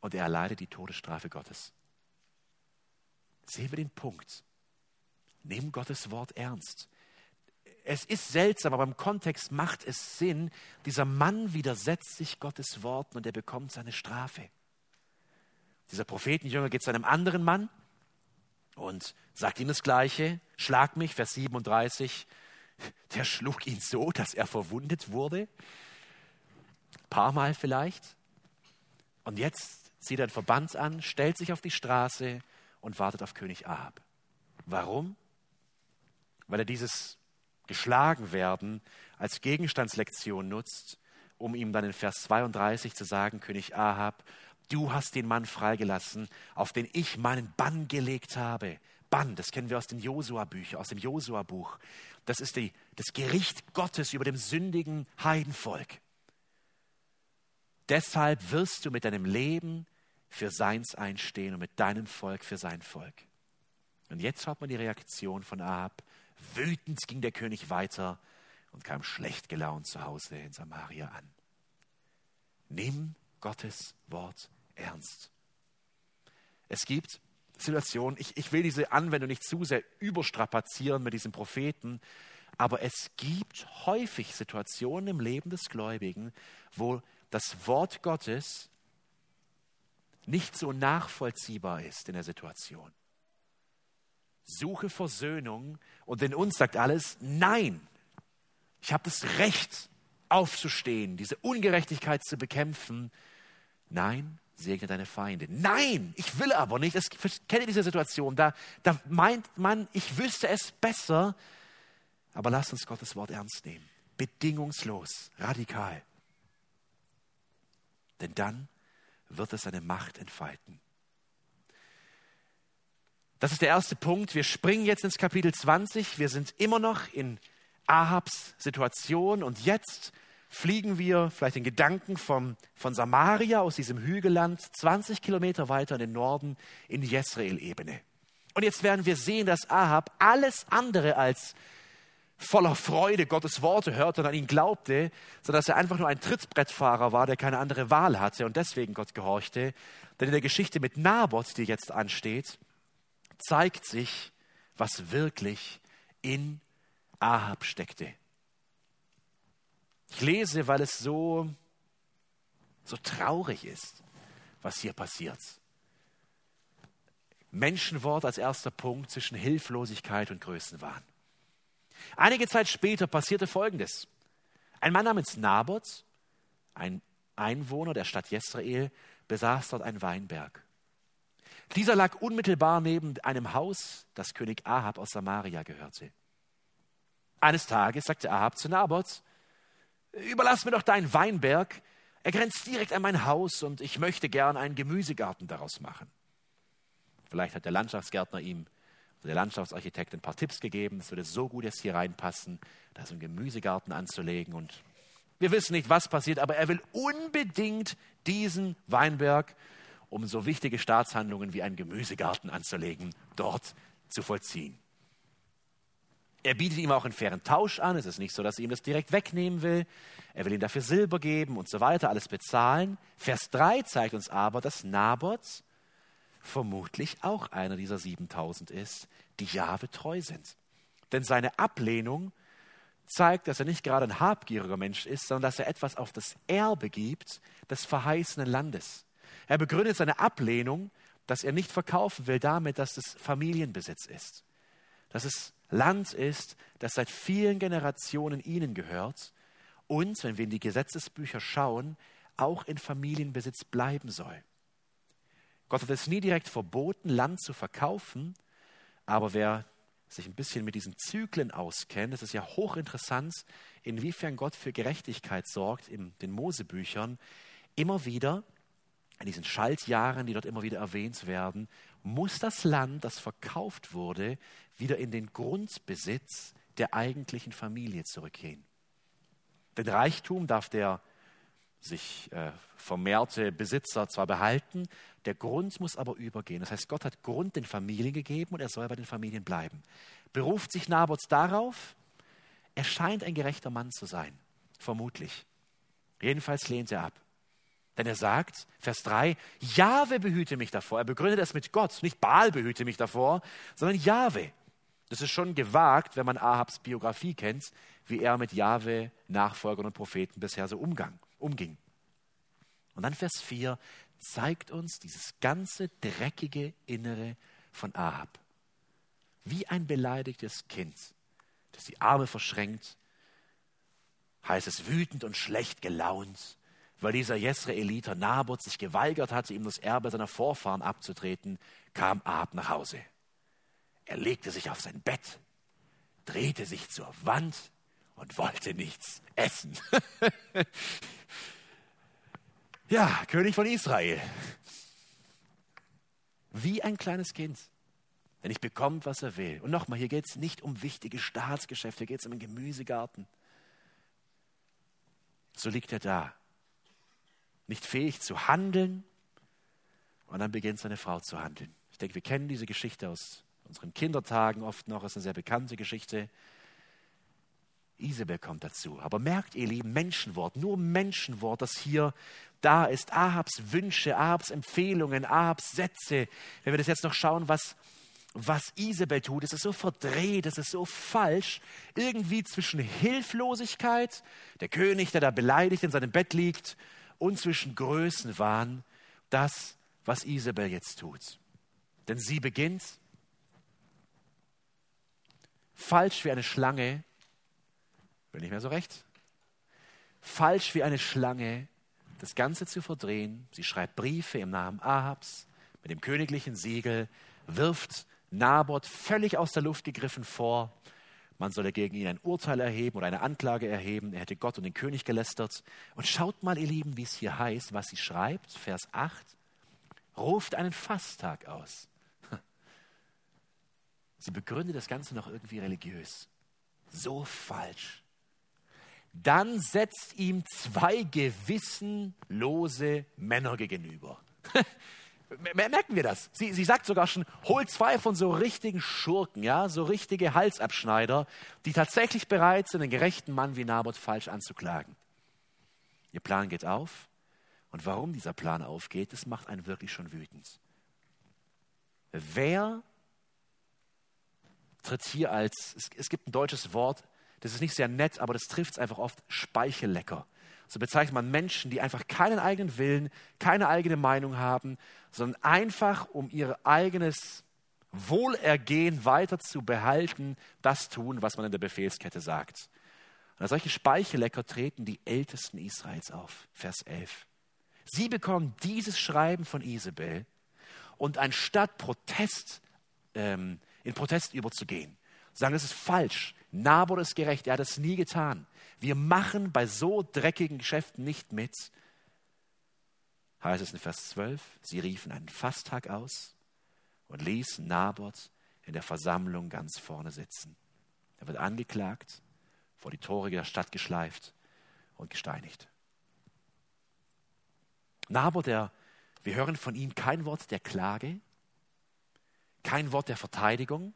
Und er erleidet die Todesstrafe Gottes. Sehen wir den Punkt. Nehmen Gottes Wort ernst es ist seltsam, aber im Kontext macht es Sinn. Dieser Mann widersetzt sich Gottes Worten und er bekommt seine Strafe. Dieser Prophetenjünger geht zu einem anderen Mann und sagt ihm das Gleiche. Schlag mich, Vers 37. Der schlug ihn so, dass er verwundet wurde. Ein paar Mal vielleicht. Und jetzt zieht er einen Verband an, stellt sich auf die Straße und wartet auf König Ahab. Warum? Weil er dieses geschlagen werden, als Gegenstandslektion nutzt, um ihm dann in Vers 32 zu sagen, König Ahab, du hast den Mann freigelassen, auf den ich meinen Bann gelegt habe. Bann, das kennen wir aus den Josua-Büchern, aus dem Josua-Buch. Das ist die, das Gericht Gottes über dem sündigen Heidenvolk. Deshalb wirst du mit deinem Leben für seins einstehen und mit deinem Volk für sein Volk. Und jetzt hat man die Reaktion von Ahab. Wütend ging der König weiter und kam schlecht gelaunt zu Hause in Samaria an. Nimm Gottes Wort ernst. Es gibt Situationen, ich, ich will diese Anwendung nicht zu sehr überstrapazieren mit diesem Propheten, aber es gibt häufig Situationen im Leben des Gläubigen, wo das Wort Gottes nicht so nachvollziehbar ist in der Situation suche Versöhnung und in uns sagt alles, nein, ich habe das Recht aufzustehen, diese Ungerechtigkeit zu bekämpfen. Nein, segne deine Feinde. Nein, ich will aber nicht. Ich kenne diese Situation. Da, da meint man, ich wüsste es besser. Aber lasst uns Gottes Wort ernst nehmen. Bedingungslos, radikal. Denn dann wird es seine Macht entfalten. Das ist der erste Punkt. Wir springen jetzt ins Kapitel 20. Wir sind immer noch in Ahabs Situation und jetzt fliegen wir vielleicht in Gedanken vom, von Samaria aus diesem Hügelland 20 Kilometer weiter in den Norden in die Jezreel-Ebene. Und jetzt werden wir sehen, dass Ahab alles andere als voller Freude Gottes Worte hörte und an ihn glaubte, sondern dass er einfach nur ein Trittbrettfahrer war, der keine andere Wahl hatte und deswegen Gott gehorchte. Denn in der Geschichte mit Naboth, die jetzt ansteht, zeigt sich, was wirklich in Ahab steckte. Ich lese, weil es so, so traurig ist, was hier passiert. Menschenwort als erster Punkt zwischen Hilflosigkeit und Größenwahn. Einige Zeit später passierte Folgendes. Ein Mann namens Naboth, ein Einwohner der Stadt Jesrael, besaß dort einen Weinberg. Dieser lag unmittelbar neben einem Haus, das König Ahab aus Samaria gehörte. Eines Tages sagte Ahab zu Naboth, überlass mir doch deinen Weinberg, er grenzt direkt an mein Haus und ich möchte gern einen Gemüsegarten daraus machen. Vielleicht hat der Landschaftsgärtner ihm, der Landschaftsarchitekt, ein paar Tipps gegeben, es würde so gut jetzt hier reinpassen, da so einen Gemüsegarten anzulegen und wir wissen nicht, was passiert, aber er will unbedingt diesen Weinberg um so wichtige Staatshandlungen wie einen Gemüsegarten anzulegen, dort zu vollziehen. Er bietet ihm auch einen fairen Tausch an. Es ist nicht so, dass er ihm das direkt wegnehmen will. Er will ihm dafür Silber geben und so weiter, alles bezahlen. Vers 3 zeigt uns aber, dass Naboth vermutlich auch einer dieser 7000 ist, die Jahwe treu sind. Denn seine Ablehnung zeigt, dass er nicht gerade ein habgieriger Mensch ist, sondern dass er etwas auf das Erbe gibt des verheißenen Landes. Er begründet seine Ablehnung, dass er nicht verkaufen will damit, dass es Familienbesitz ist. Dass es Land ist, das seit vielen Generationen ihnen gehört und, wenn wir in die Gesetzesbücher schauen, auch in Familienbesitz bleiben soll. Gott hat es nie direkt verboten, Land zu verkaufen, aber wer sich ein bisschen mit diesen Zyklen auskennt, es ist ja hochinteressant, inwiefern Gott für Gerechtigkeit sorgt in den Mosebüchern. Immer wieder, in diesen Schaltjahren, die dort immer wieder erwähnt werden, muss das Land, das verkauft wurde, wieder in den Grundbesitz der eigentlichen Familie zurückgehen. Den Reichtum darf der sich äh, vermehrte Besitzer zwar behalten, der Grund muss aber übergehen. Das heißt, Gott hat Grund den Familien gegeben und er soll bei den Familien bleiben. Beruft sich Naboth darauf? Er scheint ein gerechter Mann zu sein, vermutlich. Jedenfalls lehnt er ab. Denn er sagt, Vers 3, Jahwe behüte mich davor. Er begründet es mit Gott, nicht Baal behüte mich davor, sondern Jahwe. Das ist schon gewagt, wenn man Ahabs Biografie kennt, wie er mit Jahwe, Nachfolgern und Propheten bisher so umgang, umging. Und dann Vers 4 zeigt uns dieses ganze dreckige Innere von Ahab. Wie ein beleidigtes Kind, das die Arme verschränkt, heißt es wütend und schlecht gelaunt, weil dieser Jesraeliter Naboth sich geweigert hatte, ihm das Erbe seiner Vorfahren abzutreten, kam Ahab nach Hause. Er legte sich auf sein Bett, drehte sich zur Wand und wollte nichts essen. ja, König von Israel. Wie ein kleines Kind. Denn ich bekommt, was er will. Und nochmal, hier geht es nicht um wichtige Staatsgeschäfte, hier geht es um einen Gemüsegarten. So liegt er da, nicht fähig zu handeln. Und dann beginnt seine Frau zu handeln. Ich denke, wir kennen diese Geschichte aus unseren Kindertagen oft noch. Es ist eine sehr bekannte Geschichte. Isabel kommt dazu. Aber merkt, ihr Lieben, Menschenwort, nur Menschenwort, das hier da ist. Ahabs Wünsche, Ahabs Empfehlungen, Ahabs Sätze. Wenn wir das jetzt noch schauen, was, was Isabel tut, es ist so verdreht, es ist so falsch. Irgendwie zwischen Hilflosigkeit, der König, der da beleidigt in seinem Bett liegt, und zwischen Größenwahn, das, was Isabel jetzt tut. Denn sie beginnt falsch wie eine Schlange bin nicht mehr so recht. Falsch wie eine Schlange, das Ganze zu verdrehen. Sie schreibt Briefe im Namen Ahabs mit dem königlichen Siegel, wirft Naboth völlig aus der Luft gegriffen vor. Man solle gegen ihn ein Urteil erheben oder eine Anklage erheben. Er hätte Gott und den König gelästert. Und schaut mal, ihr Lieben, wie es hier heißt, was sie schreibt. Vers 8. Ruft einen Fasttag aus. Sie begründet das Ganze noch irgendwie religiös. So falsch dann setzt ihm zwei gewissenlose Männer gegenüber. Merken wir das? Sie, sie sagt sogar schon, hol zwei von so richtigen Schurken, ja, so richtige Halsabschneider, die tatsächlich bereit sind, einen gerechten Mann wie Naboth falsch anzuklagen. Ihr Plan geht auf. Und warum dieser Plan aufgeht, das macht einen wirklich schon wütend. Wer tritt hier als, es, es gibt ein deutsches Wort, das ist nicht sehr nett, aber das trifft es einfach oft, Speichellecker. So bezeichnet man Menschen, die einfach keinen eigenen Willen, keine eigene Meinung haben, sondern einfach, um ihr eigenes Wohlergehen weiter zu behalten, das tun, was man in der Befehlskette sagt. Und als solche Speichellecker treten die Ältesten Israels auf. Vers 11. Sie bekommen dieses Schreiben von Isabel und anstatt Protest, ähm, in Protest überzugehen, sagen, es ist falsch, Nabor ist gerecht, er hat es nie getan. Wir machen bei so dreckigen Geschäften nicht mit. Heißt es in Vers 12, sie riefen einen Fasttag aus und ließen Naboth in der Versammlung ganz vorne sitzen. Er wird angeklagt, vor die Tore der Stadt geschleift und gesteinigt. Naboth, der, wir hören von ihm kein Wort der Klage, kein Wort der Verteidigung,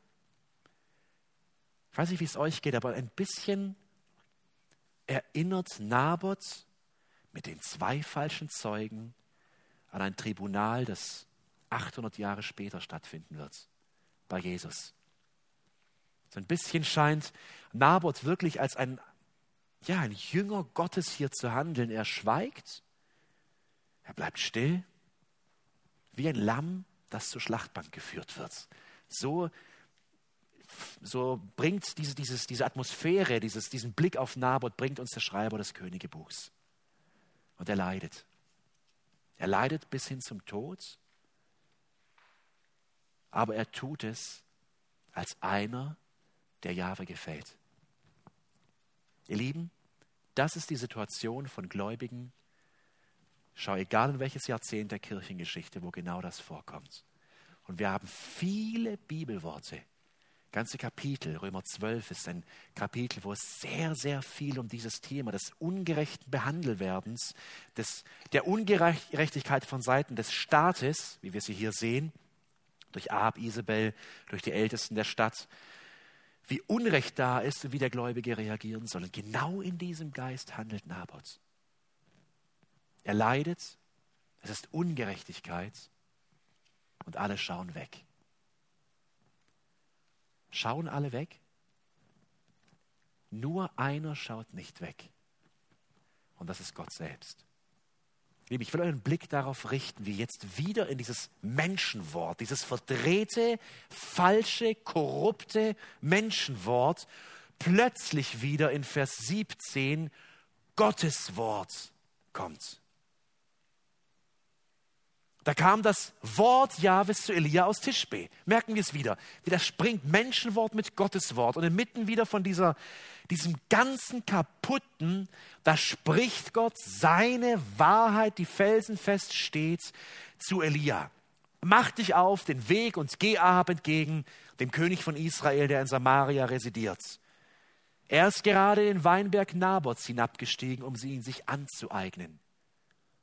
Ich weiß nicht, wie es euch geht, aber ein bisschen erinnert Naboth mit den zwei falschen Zeugen an ein Tribunal, das 800 Jahre später stattfinden wird, bei Jesus. So ein bisschen scheint Naboth wirklich als ein, ja, ein Jünger Gottes hier zu handeln. Er schweigt, er bleibt still, wie ein Lamm, das zur Schlachtbank geführt wird. So, so bringt diese, dieses, diese Atmosphäre, dieses, diesen Blick auf Naboth, bringt uns der Schreiber des Königebuchs. Und er leidet. Er leidet bis hin zum Tod, aber er tut es als einer, der Jahwe gefällt. Ihr Lieben, das ist die Situation von Gläubigen. Schau, egal in welches Jahrzehnt der Kirchengeschichte, wo genau das vorkommt. Und wir haben viele Bibelworte, ganze Kapitel. Römer 12 ist ein Kapitel, wo es sehr, sehr viel um dieses Thema des ungerechten Behandelwerdens, des, der Ungerechtigkeit von Seiten des Staates, wie wir sie hier sehen, durch Ahab, Isabel, durch die Ältesten der Stadt, wie Unrecht da ist und wie der Gläubige reagieren soll. Und genau in diesem Geist handelt Naboth. Er leidet, es ist Ungerechtigkeit und alle schauen weg. Schauen alle weg? Nur einer schaut nicht weg. Und das ist Gott selbst. Liebe, ich will euren Blick darauf richten, wie jetzt wieder in dieses Menschenwort, dieses verdrehte, falsche, korrupte Menschenwort plötzlich wieder in Vers 17 Gottes Wort kommt. Da kam das Wort Jahwes zu Elia aus Tischbe. Merken wir es wieder. Wieder springt Menschenwort mit Gottes Wort. Und inmitten wieder von dieser, diesem ganzen Kaputten, da spricht Gott seine Wahrheit, die felsenfest steht, zu Elia. Mach dich auf den Weg und geh Ahab entgegen, dem König von Israel, der in Samaria residiert. Er ist gerade in den Weinberg Nabots hinabgestiegen, um sie ihn sich anzueignen.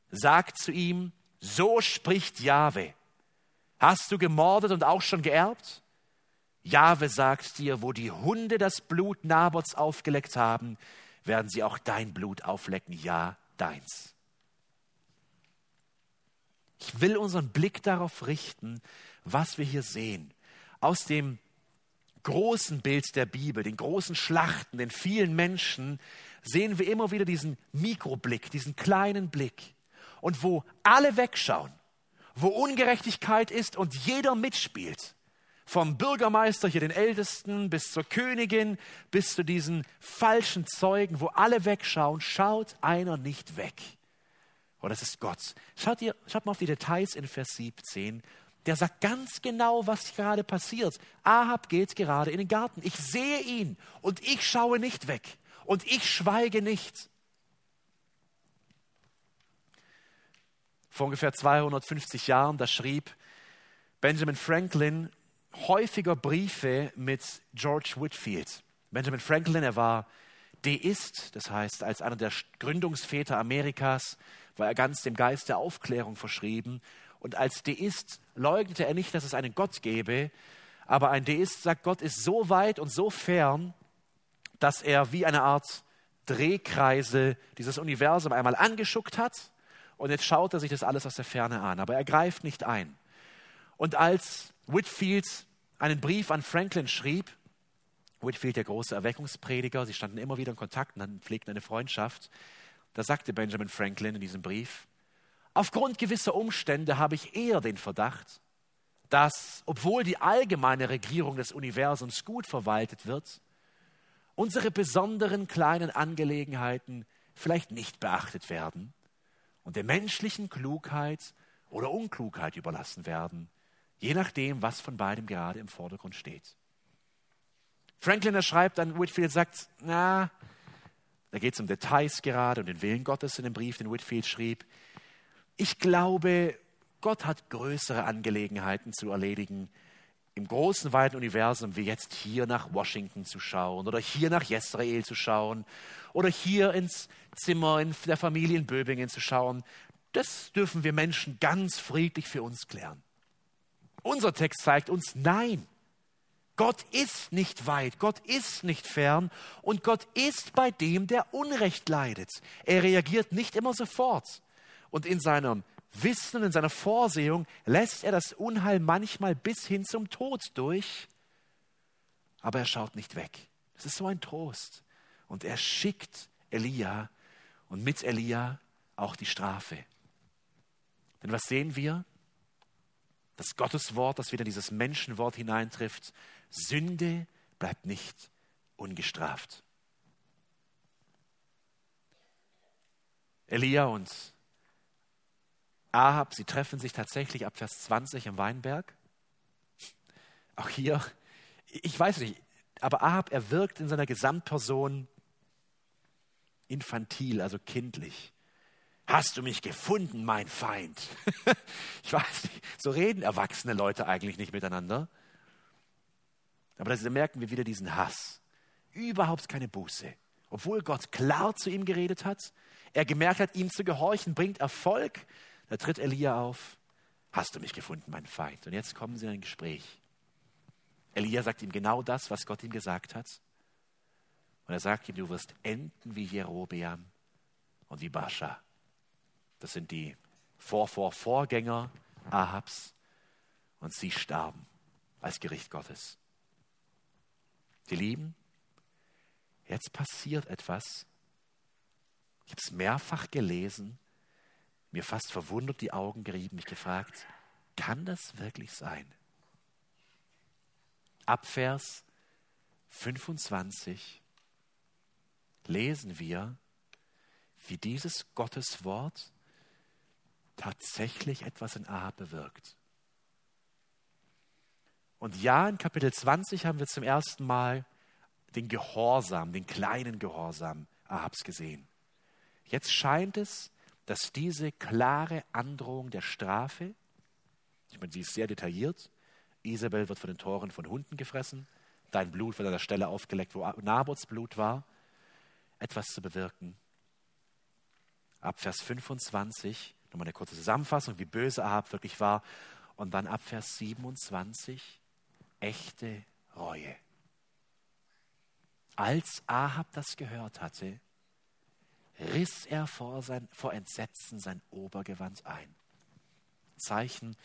Sagt zu ihm, so spricht Jahwe. Hast du gemordet und auch schon geerbt? Jahwe sagt dir, wo die Hunde das Blut Nabots aufgeleckt haben, werden sie auch dein Blut auflecken, ja, deins. Ich will unseren Blick darauf richten, was wir hier sehen. Aus dem großen Bild der Bibel, den großen Schlachten, den vielen Menschen, sehen wir immer wieder diesen Mikroblick, diesen kleinen Blick und wo alle wegschauen, wo Ungerechtigkeit ist und jeder mitspielt, vom Bürgermeister, hier den Ältesten, bis zur Königin, bis zu diesen falschen Zeugen, wo alle wegschauen, schaut einer nicht weg. Und das ist Gott. Schaut, ihr, schaut mal auf die Details in Vers 17. Der sagt ganz genau, was gerade passiert. Ahab geht gerade in den Garten. Ich sehe ihn und ich schaue nicht weg und ich schweige nicht. Vor ungefähr 250 Jahren, da schrieb Benjamin Franklin häufiger Briefe mit George Whitfield. Benjamin Franklin, er war Deist, das heißt, als einer der Gründungsväter Amerikas war er ganz dem Geist der Aufklärung verschrieben. Und als Deist leugnete er nicht, dass es einen Gott gäbe, aber ein Deist sagt, Gott ist so weit und so fern, dass er wie eine Art Drehkreisel dieses Universum einmal angeschuckt hat und jetzt schaut er sich das alles aus der Ferne an, aber er greift nicht ein. Und als Whitfield einen Brief an Franklin schrieb, Whitfield, der große Erweckungsprediger, sie standen immer wieder in Kontakt und pflegten eine Freundschaft, da sagte Benjamin Franklin in diesem Brief, aufgrund gewisser Umstände habe ich eher den Verdacht, dass, obwohl die allgemeine Regierung des Universums gut verwaltet wird, unsere besonderen kleinen Angelegenheiten vielleicht nicht beachtet werden und der menschlichen Klugheit oder Unklugheit überlassen werden, je nachdem, was von beidem gerade im Vordergrund steht. Franklin schreibt dann, Whitfield sagt, na, da geht es um Details gerade und den Willen Gottes in dem Brief, den Whitfield schrieb. Ich glaube, Gott hat größere Angelegenheiten zu erledigen, im großen, weiten Universum, wie jetzt hier nach Washington zu schauen oder hier nach Jezreel zu schauen oder hier ins Zimmer in der Familie in Böbingen zu schauen, das dürfen wir Menschen ganz friedlich für uns klären. Unser Text zeigt uns, nein, Gott ist nicht weit, Gott ist nicht fern und Gott ist bei dem, der Unrecht leidet. Er reagiert nicht immer sofort. Und in seinem Wissen, in seiner Vorsehung lässt er das Unheil manchmal bis hin zum Tod durch, aber er schaut nicht weg. Das ist so ein Trost. Und er schickt Elia und mit Elia auch die Strafe. Denn was sehen wir? Das Gotteswort, das wieder dieses Menschenwort hineintrifft, Sünde bleibt nicht ungestraft. Elia und Ahab, sie treffen sich tatsächlich ab Vers 20 im Weinberg. Auch hier, ich weiß nicht, aber Ahab, er wirkt in seiner Gesamtperson infantil, also kindlich. Hast du mich gefunden, mein Feind? ich weiß nicht, so reden erwachsene Leute eigentlich nicht miteinander. Aber da merken wir wieder diesen Hass. Überhaupt keine Buße. Obwohl Gott klar zu ihm geredet hat, er gemerkt hat, ihm zu gehorchen, bringt Erfolg. Da tritt Elia auf. Hast du mich gefunden, mein Feind? Und jetzt kommen sie in ein Gespräch. Elia sagt ihm genau das, was Gott ihm gesagt hat. Und er sagt ihm, du wirst enden wie Jerobeam und wie Bascha. Das sind die Vor-Vor-Vorgänger Ahabs. Und sie starben als Gericht Gottes. Die Lieben, jetzt passiert etwas. Ich habe es mehrfach gelesen, mir fast verwundert die Augen gerieben, mich gefragt, kann das wirklich sein? Ab Vers 25 lesen wir, wie dieses Gotteswort tatsächlich etwas in Ahab bewirkt. Und ja, in Kapitel 20 haben wir zum ersten Mal den Gehorsam, den kleinen Gehorsam Ahabs gesehen. Jetzt scheint es, dass diese klare Androhung der Strafe, ich meine, sie ist sehr detailliert, Isabel wird von den Toren von Hunden gefressen, dein Blut wird an der Stelle aufgeleckt, wo Nabots Blut war, etwas zu bewirken. Ab Vers 25, nochmal eine kurze Zusammenfassung, wie böse Ahab wirklich war. Und dann ab Vers 27, echte Reue. Als Ahab das gehört hatte, riss er vor, sein, vor Entsetzen sein Obergewand ein. Zeichen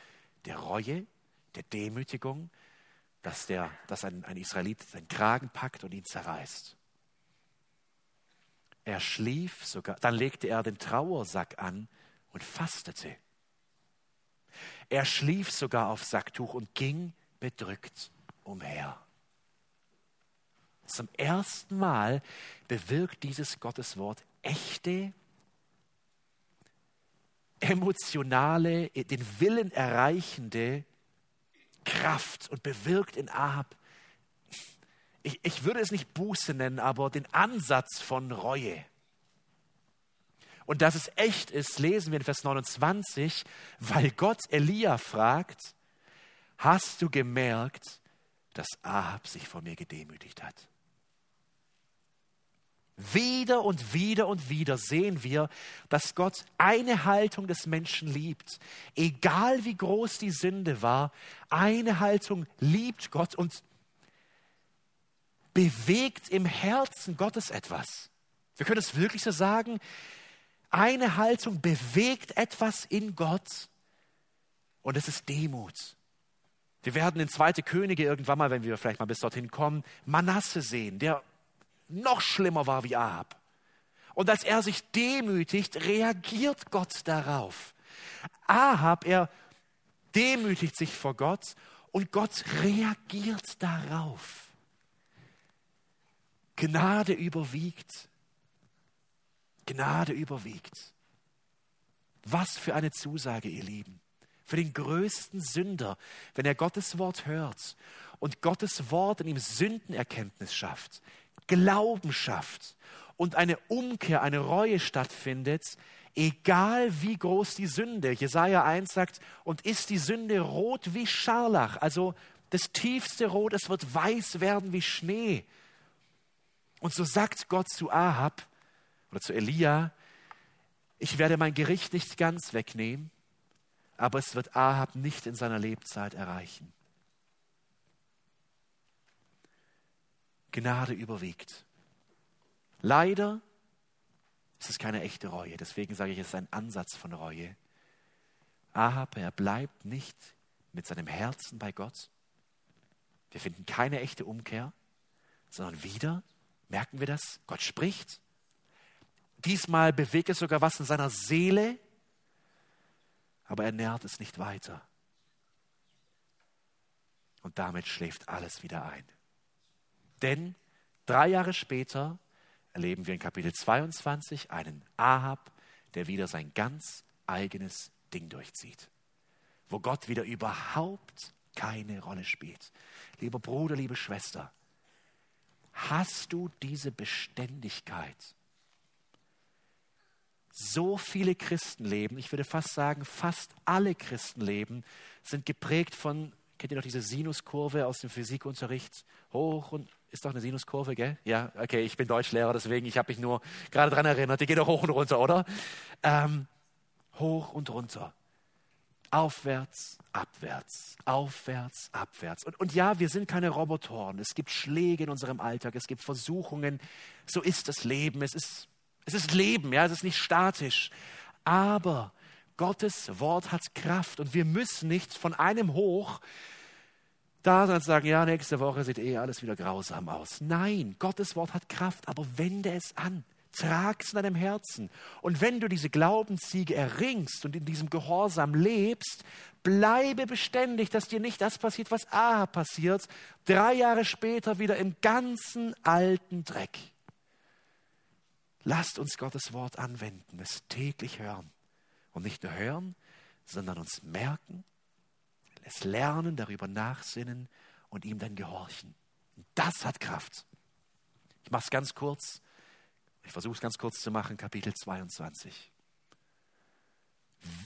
der Reue, der Demütigung, dass, der, dass ein, ein Israelit seinen Kragen packt und ihn zerreißt. Er schlief sogar, dann legte er den Trauersack an und fastete. Er schlief sogar auf Sacktuch und ging bedrückt umher. Zum ersten Mal bewirkt dieses Gotteswort echte, emotionale, den Willen erreichende Kraft und bewirkt in Ahab, ich, ich würde es nicht Buße nennen, aber den Ansatz von Reue. Und dass es echt ist, lesen wir in Vers 29, weil Gott Elia fragt, hast du gemerkt, dass Ahab sich vor mir gedemütigt hat? Wieder und wieder und wieder sehen wir, dass Gott eine Haltung des Menschen liebt. Egal wie groß die Sünde war, eine Haltung liebt Gott und bewegt im Herzen Gottes etwas. Wir können es wirklich so sagen. Eine Haltung bewegt etwas in Gott und es ist Demut. Wir werden in zweite Könige irgendwann mal, wenn wir vielleicht mal bis dorthin kommen, Manasse sehen, der noch schlimmer war wie Ahab. Und als er sich demütigt, reagiert Gott darauf. Ahab, er demütigt sich vor Gott und Gott reagiert darauf. Gnade überwiegt. Gnade überwiegt. Was für eine Zusage, ihr Lieben für den größten Sünder, wenn er Gottes Wort hört und Gottes Wort in ihm Sündenerkenntnis schafft, Glauben schafft und eine Umkehr, eine Reue stattfindet, egal wie groß die Sünde. Jesaja 1 sagt, und ist die Sünde rot wie Scharlach, also das tiefste Rot, es wird weiß werden wie Schnee. Und so sagt Gott zu Ahab oder zu Elia, ich werde mein Gericht nicht ganz wegnehmen, aber es wird Ahab nicht in seiner Lebzeit erreichen. Gnade überwiegt. Leider ist es keine echte Reue. Deswegen sage ich, es ist ein Ansatz von Reue. Ahab, er bleibt nicht mit seinem Herzen bei Gott. Wir finden keine echte Umkehr, sondern wieder, merken wir das, Gott spricht. Diesmal bewegt es sogar was in seiner Seele, aber er nährt es nicht weiter. Und damit schläft alles wieder ein. Denn drei Jahre später erleben wir in Kapitel 22 einen Ahab, der wieder sein ganz eigenes Ding durchzieht, wo Gott wieder überhaupt keine Rolle spielt. Lieber Bruder, liebe Schwester, hast du diese Beständigkeit? So viele Christenleben, ich würde fast sagen, fast alle Christenleben sind geprägt von, kennt ihr noch diese Sinuskurve aus dem Physikunterricht? Hoch und ist doch eine Sinuskurve, gell? Ja, okay, ich bin Deutschlehrer, deswegen, ich habe mich nur gerade daran erinnert, die geht doch hoch und runter, oder? Ähm, hoch und runter. Aufwärts, abwärts, aufwärts, abwärts. Und, und ja, wir sind keine Robotoren. Es gibt Schläge in unserem Alltag, es gibt Versuchungen. So ist das Leben. Es ist, es ist Leben, ja, es ist nicht statisch. Aber Gottes Wort hat Kraft und wir müssen nicht von einem hoch da sein und sagen, ja, nächste Woche sieht eh alles wieder grausam aus. Nein, Gottes Wort hat Kraft, aber wende es an. Trag es in deinem Herzen. Und wenn du diese Glaubenssiege erringst und in diesem Gehorsam lebst, bleibe beständig, dass dir nicht das passiert, was A passiert, drei Jahre später wieder im ganzen alten Dreck. Lasst uns Gottes Wort anwenden, es täglich hören. Und nicht nur hören, sondern uns merken es lernen, darüber nachsinnen und ihm dann gehorchen. Das hat Kraft. Ich mache es ganz kurz. Ich versuche es ganz kurz zu machen, Kapitel 22.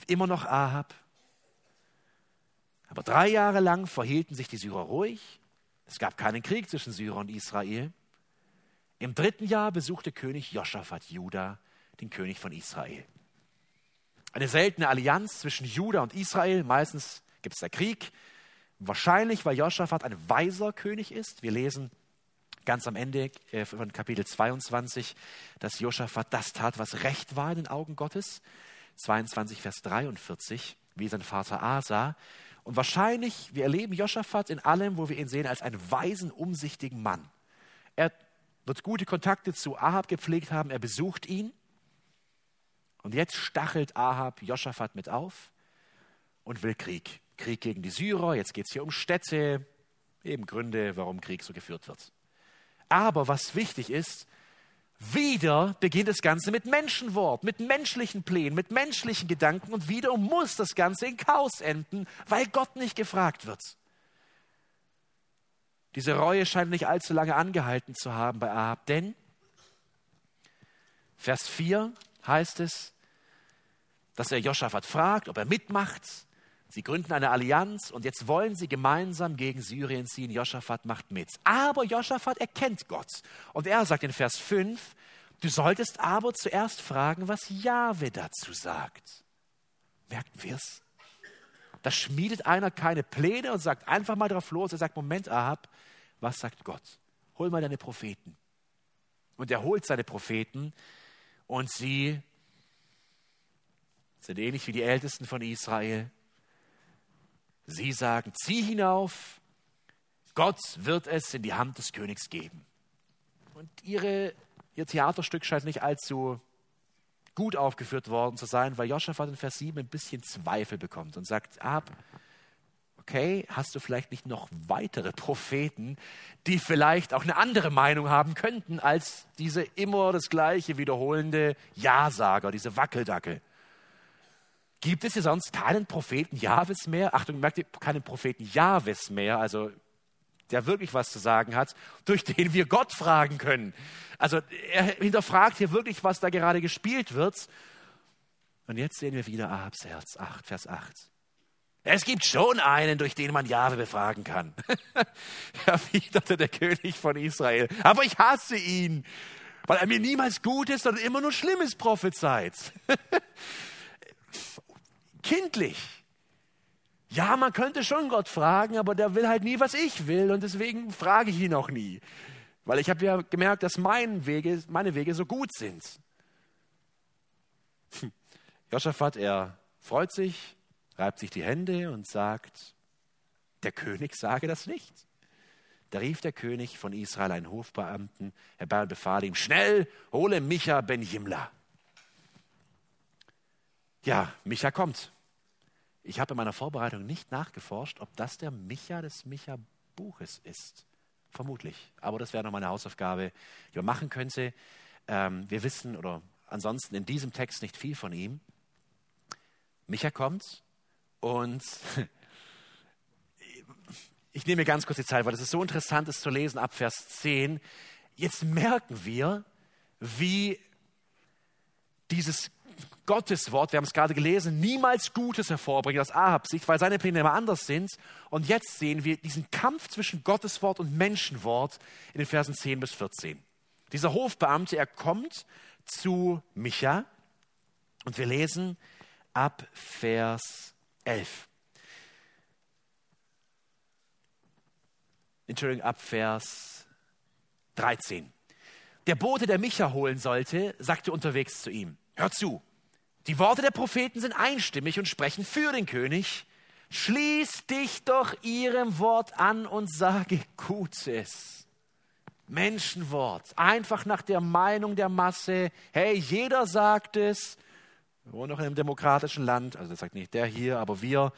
Immer noch Ahab. Aber drei Jahre lang verhielten sich die Syrer ruhig. Es gab keinen Krieg zwischen Syrer und Israel. Im dritten Jahr besuchte König Joschafat Juda, den König von Israel. Eine seltene Allianz zwischen Juda und Israel, meistens gibt es da Krieg. Wahrscheinlich, weil Joschafat ein weiser König ist. Wir lesen ganz am Ende äh, von Kapitel 22, dass Joschafat das tat, was recht war in den Augen Gottes. 22, Vers 43, wie sein Vater Asa. Und wahrscheinlich, wir erleben Joschafat in allem, wo wir ihn sehen, als einen weisen, umsichtigen Mann. Er wird gute Kontakte zu Ahab gepflegt haben, er besucht ihn. Und jetzt stachelt Ahab Joschafat mit auf und will Krieg. Krieg gegen die Syrer, jetzt geht es hier um Städte, eben Gründe, warum Krieg so geführt wird. Aber was wichtig ist, wieder beginnt das Ganze mit Menschenwort, mit menschlichen Plänen, mit menschlichen Gedanken und wieder muss das Ganze in Chaos enden, weil Gott nicht gefragt wird. Diese Reue scheint nicht allzu lange angehalten zu haben bei Ahab, denn Vers 4 heißt es, dass er Joschafat fragt, ob er mitmacht. Sie gründen eine Allianz und jetzt wollen sie gemeinsam gegen Syrien ziehen. Joschafat macht mit. Aber Joschafat erkennt Gott. Und er sagt in Vers 5, du solltest aber zuerst fragen, was Jahwe dazu sagt. Merken wir es? Da schmiedet einer keine Pläne und sagt einfach mal drauf los. Er sagt, Moment, Ahab, was sagt Gott? Hol mal deine Propheten. Und er holt seine Propheten und sie sind ähnlich wie die Ältesten von Israel. Sie sagen, zieh hinauf, Gott wird es in die Hand des Königs geben. Und ihre, ihr Theaterstück scheint nicht allzu gut aufgeführt worden zu sein, weil Joschafat in Vers 7 ein bisschen Zweifel bekommt und sagt, ab, okay, hast du vielleicht nicht noch weitere Propheten, die vielleicht auch eine andere Meinung haben könnten als diese immer das gleiche wiederholende Ja-Sager, diese Wackeldackel? Gibt es hier sonst keinen Propheten Jahwes mehr? Achtung, merkt ihr, keinen Propheten Jahwes mehr, also der wirklich was zu sagen hat, durch den wir Gott fragen können. Also er hinterfragt hier wirklich, was da gerade gespielt wird. Und jetzt sehen wir wieder Ahabs Herz, 8, Vers 8. Es gibt schon einen, durch den man Jahwe befragen kann. Erwiderte der König von Israel. Aber ich hasse ihn, weil er mir niemals Gutes, sondern immer nur Schlimmes prophezeit. kindlich. Ja, man könnte schon Gott fragen, aber der will halt nie, was ich will und deswegen frage ich ihn auch nie. Weil ich habe ja gemerkt, dass mein Wege, meine Wege so gut sind. Josaphat, er freut sich, reibt sich die Hände und sagt, der König sage das nicht. Da rief der König von Israel einen Hofbeamten herbei und befahl ihm, schnell, hole Micha ben Jimla. Ja, Micha kommt. Ich habe in meiner Vorbereitung nicht nachgeforscht, ob das der Micha des Micha-Buches ist. Vermutlich. Aber das wäre noch meine Hausaufgabe, die man machen könnte. Ähm, wir wissen oder ansonsten in diesem Text nicht viel von ihm. Micha kommt und ich nehme ganz kurz die Zeit, weil es ist so interessant ist zu lesen ab Vers 10. Jetzt merken wir, wie dieses Gotteswort, wir haben es gerade gelesen, niemals Gutes hervorbringt aus Ahabs Sicht, weil seine Pläne immer anders sind. Und jetzt sehen wir diesen Kampf zwischen Gotteswort und Menschenwort in den Versen 10 bis 14. Dieser Hofbeamte, er kommt zu Micha und wir lesen ab Vers 11. Entschuldigung, ab Vers 13. Der Bote, der Micha holen sollte, sagte unterwegs zu ihm, hör zu, die Worte der Propheten sind einstimmig und sprechen für den König. Schließ dich doch ihrem Wort an und sage Gutes. Menschenwort, einfach nach der Meinung der Masse. Hey, jeder sagt es. Wir wohnen noch in einem demokratischen Land, also das sagt nicht der hier, aber wir.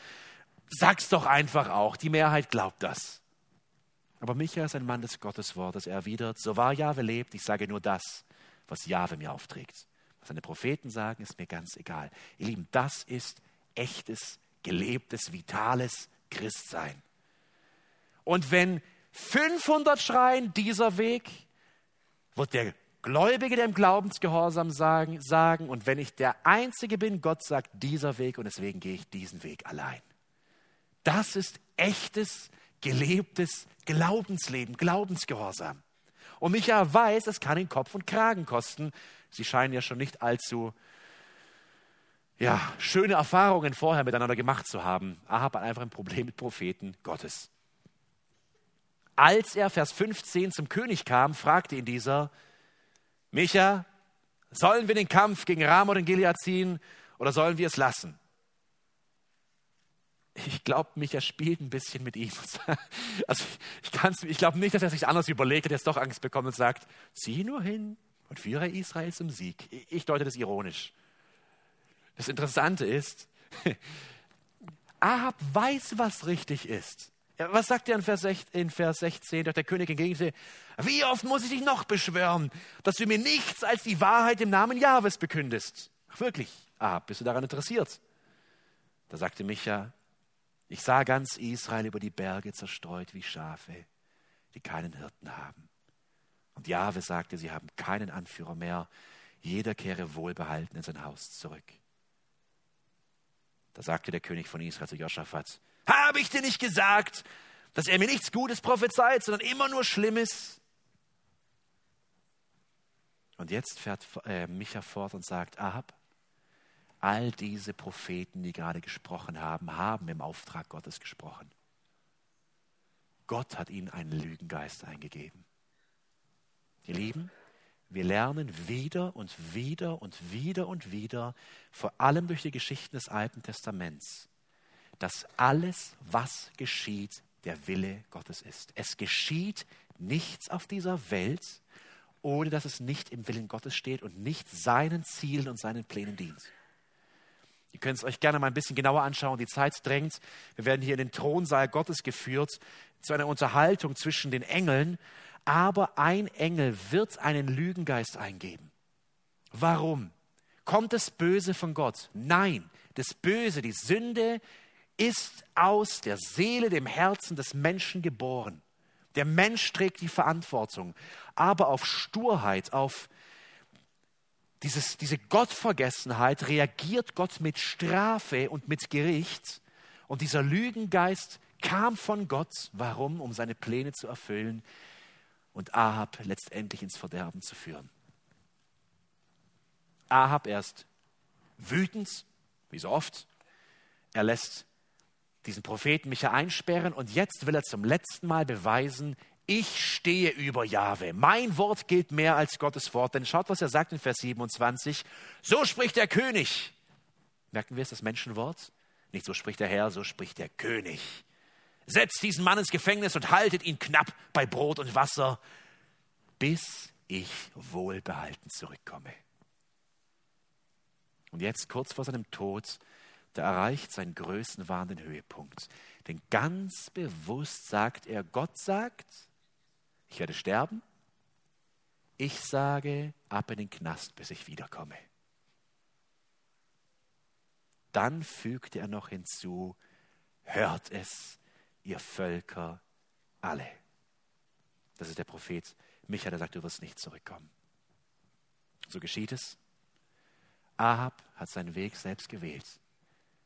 Sag's doch einfach auch. Die Mehrheit glaubt das. Aber Micha ist ein Mann des Gotteswortes. Er erwidert, so wahr Jahwe lebt, ich sage nur das, was Jahwe mir aufträgt. Seine Propheten sagen, ist mir ganz egal. Ihr Lieben, das ist echtes, gelebtes, vitales Christsein. Und wenn 500 schreien, dieser Weg, wird der Gläubige, der im Glaubensgehorsam sagen, sagen, und wenn ich der Einzige bin, Gott sagt dieser Weg und deswegen gehe ich diesen Weg allein. Das ist echtes, gelebtes Glaubensleben, Glaubensgehorsam. Und Micha weiß, es kann ihn Kopf und Kragen kosten, Sie scheinen ja schon nicht allzu ja, schöne Erfahrungen vorher miteinander gemacht zu haben. Ahab hat einfach ein Problem mit Propheten Gottes. Als er, Vers 15, zum König kam, fragte ihn dieser, Micha, sollen wir den Kampf gegen Ramoth und Gilead ziehen oder sollen wir es lassen? Ich glaube, Micha spielt ein bisschen mit ihm. Also ich, ich glaube nicht, dass er sich anders überlegt, hat, jetzt doch Angst bekommt und sagt, zieh nur hin, und führe Israel zum Sieg. Ich deute das ironisch. Das Interessante ist, Ahab weiß, was richtig ist. Was sagt er in Vers, 16, in Vers 16? Doch der König entgegnete, wie oft muss ich dich noch beschwören, dass du mir nichts als die Wahrheit im Namen Jahwes bekündest? Ach wirklich, Ahab, bist du daran interessiert? Da sagte Micha, ich sah ganz Israel über die Berge zerstreut wie Schafe, die keinen Hirten haben. Und Jahwe sagte, sie haben keinen Anführer mehr. Jeder kehre wohlbehalten in sein Haus zurück. Da sagte der König von Israel zu Josaphat, habe ich dir nicht gesagt, dass er mir nichts Gutes prophezeit, sondern immer nur Schlimmes? Und jetzt fährt äh, Micha fort und sagt, Ahab, all diese Propheten, die gerade gesprochen haben, haben im Auftrag Gottes gesprochen. Gott hat ihnen einen Lügengeist eingegeben. Ihr Lieben, wir lernen wieder und wieder und wieder und wieder, vor allem durch die Geschichten des Alten Testaments, dass alles, was geschieht, der Wille Gottes ist. Es geschieht nichts auf dieser Welt, ohne dass es nicht im Willen Gottes steht und nicht seinen Zielen und seinen Plänen dient. Ihr könnt es euch gerne mal ein bisschen genauer anschauen. Die Zeit drängt. Wir werden hier in den Thronsaal Gottes geführt zu einer Unterhaltung zwischen den Engeln aber ein Engel wird einen Lügengeist eingeben. Warum? Kommt das Böse von Gott? Nein, das Böse, die Sünde ist aus der Seele, dem Herzen des Menschen geboren. Der Mensch trägt die Verantwortung, aber auf Sturheit, auf dieses, diese Gottvergessenheit reagiert Gott mit Strafe und mit Gericht. Und dieser Lügengeist kam von Gott. Warum? Um seine Pläne zu erfüllen, und Ahab letztendlich ins Verderben zu führen. Ahab erst wütend, wie so oft. Er lässt diesen Propheten Micha einsperren und jetzt will er zum letzten Mal beweisen, ich stehe über Jahwe. Mein Wort gilt mehr als Gottes Wort. Denn schaut, was er sagt in Vers 27. So spricht der König. Merken wir es, das Menschenwort? Nicht so spricht der Herr, so spricht der König. Setzt diesen Mann ins Gefängnis und haltet ihn knapp bei Brot und Wasser, bis ich wohlbehalten zurückkomme. Und jetzt, kurz vor seinem Tod, da erreicht sein Größenwahn den Höhepunkt. Denn ganz bewusst sagt er, Gott sagt, ich werde sterben, ich sage, ab in den Knast, bis ich wiederkomme. Dann fügte er noch hinzu, hört es, ihr Völker alle. Das ist der Prophet Micha, der sagt, du wirst nicht zurückkommen. So geschieht es. Ahab hat seinen Weg selbst gewählt,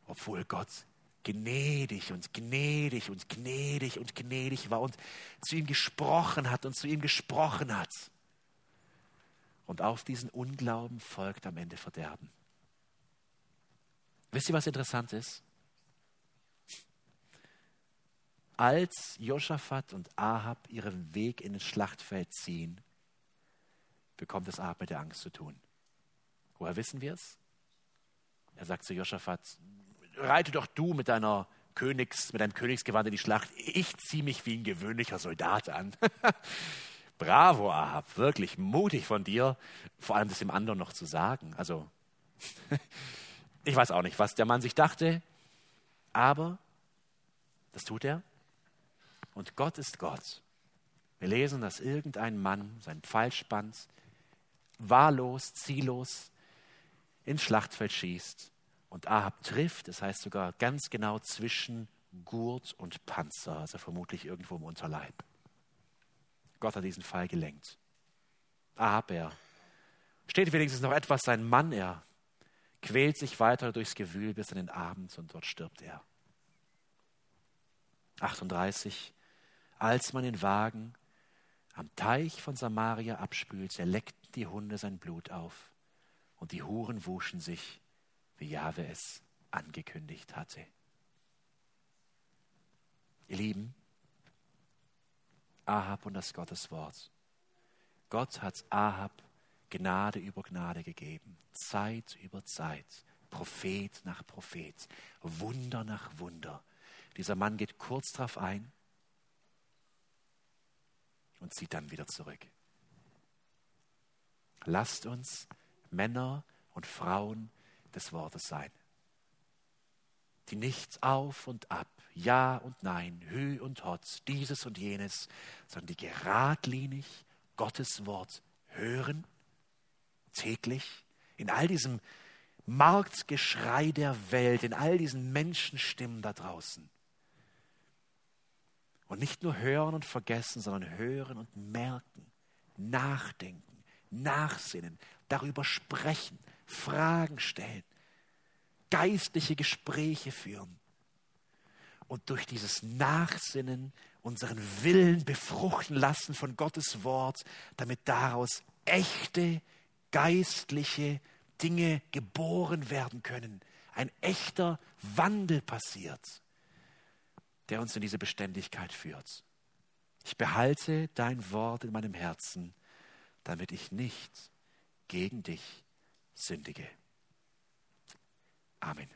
obwohl Gott gnädig und gnädig und gnädig und gnädig war und zu ihm gesprochen hat und zu ihm gesprochen hat. Und auf diesen Unglauben folgt am Ende Verderben. Wisst ihr, was interessant ist? Als Josaphat und Ahab ihren Weg in das Schlachtfeld ziehen, bekommt es Ahab mit der Angst zu tun. Woher wissen wir es? Er sagt zu Josaphat, reite doch du mit deiner Königs, mit deinem Königsgewand in die Schlacht. Ich ziehe mich wie ein gewöhnlicher Soldat an. Bravo, Ahab, wirklich mutig von dir, vor allem das dem anderen noch zu sagen. Also, ich weiß auch nicht, was der Mann sich dachte, aber das tut er. Und Gott ist Gott. Wir lesen, dass irgendein Mann seinen Pfeil spannt, wahllos, ziellos ins Schlachtfeld schießt und Ahab trifft, das heißt sogar ganz genau zwischen Gurt und Panzer, also vermutlich irgendwo im Unterleib. Gott hat diesen Pfeil gelenkt. Ahab, er steht wenigstens noch etwas sein Mann, er quält sich weiter durchs Gewühl bis an den Abend und dort stirbt er. 38. Als man den Wagen am Teich von Samaria abspülte, leckten die Hunde sein Blut auf und die Huren wuschen sich, wie Jahwe es angekündigt hatte. Ihr Lieben, Ahab und das Gotteswort. Gott hat Ahab Gnade über Gnade gegeben, Zeit über Zeit, Prophet nach Prophet, Wunder nach Wunder. Dieser Mann geht kurz darauf ein und zieht dann wieder zurück. Lasst uns Männer und Frauen des Wortes sein, die nichts auf und ab, ja und nein, hü und hotz, dieses und jenes, sondern die geradlinig Gottes Wort hören täglich, in all diesem Marktgeschrei der Welt, in all diesen Menschenstimmen da draußen. Und nicht nur hören und vergessen, sondern hören und merken, nachdenken, nachsinnen, darüber sprechen, Fragen stellen, geistliche Gespräche führen und durch dieses Nachsinnen unseren Willen befruchten lassen von Gottes Wort, damit daraus echte geistliche Dinge geboren werden können. Ein echter Wandel passiert, der uns in diese Beständigkeit führt. Ich behalte dein Wort in meinem Herzen, damit ich nicht gegen dich sündige. Amen.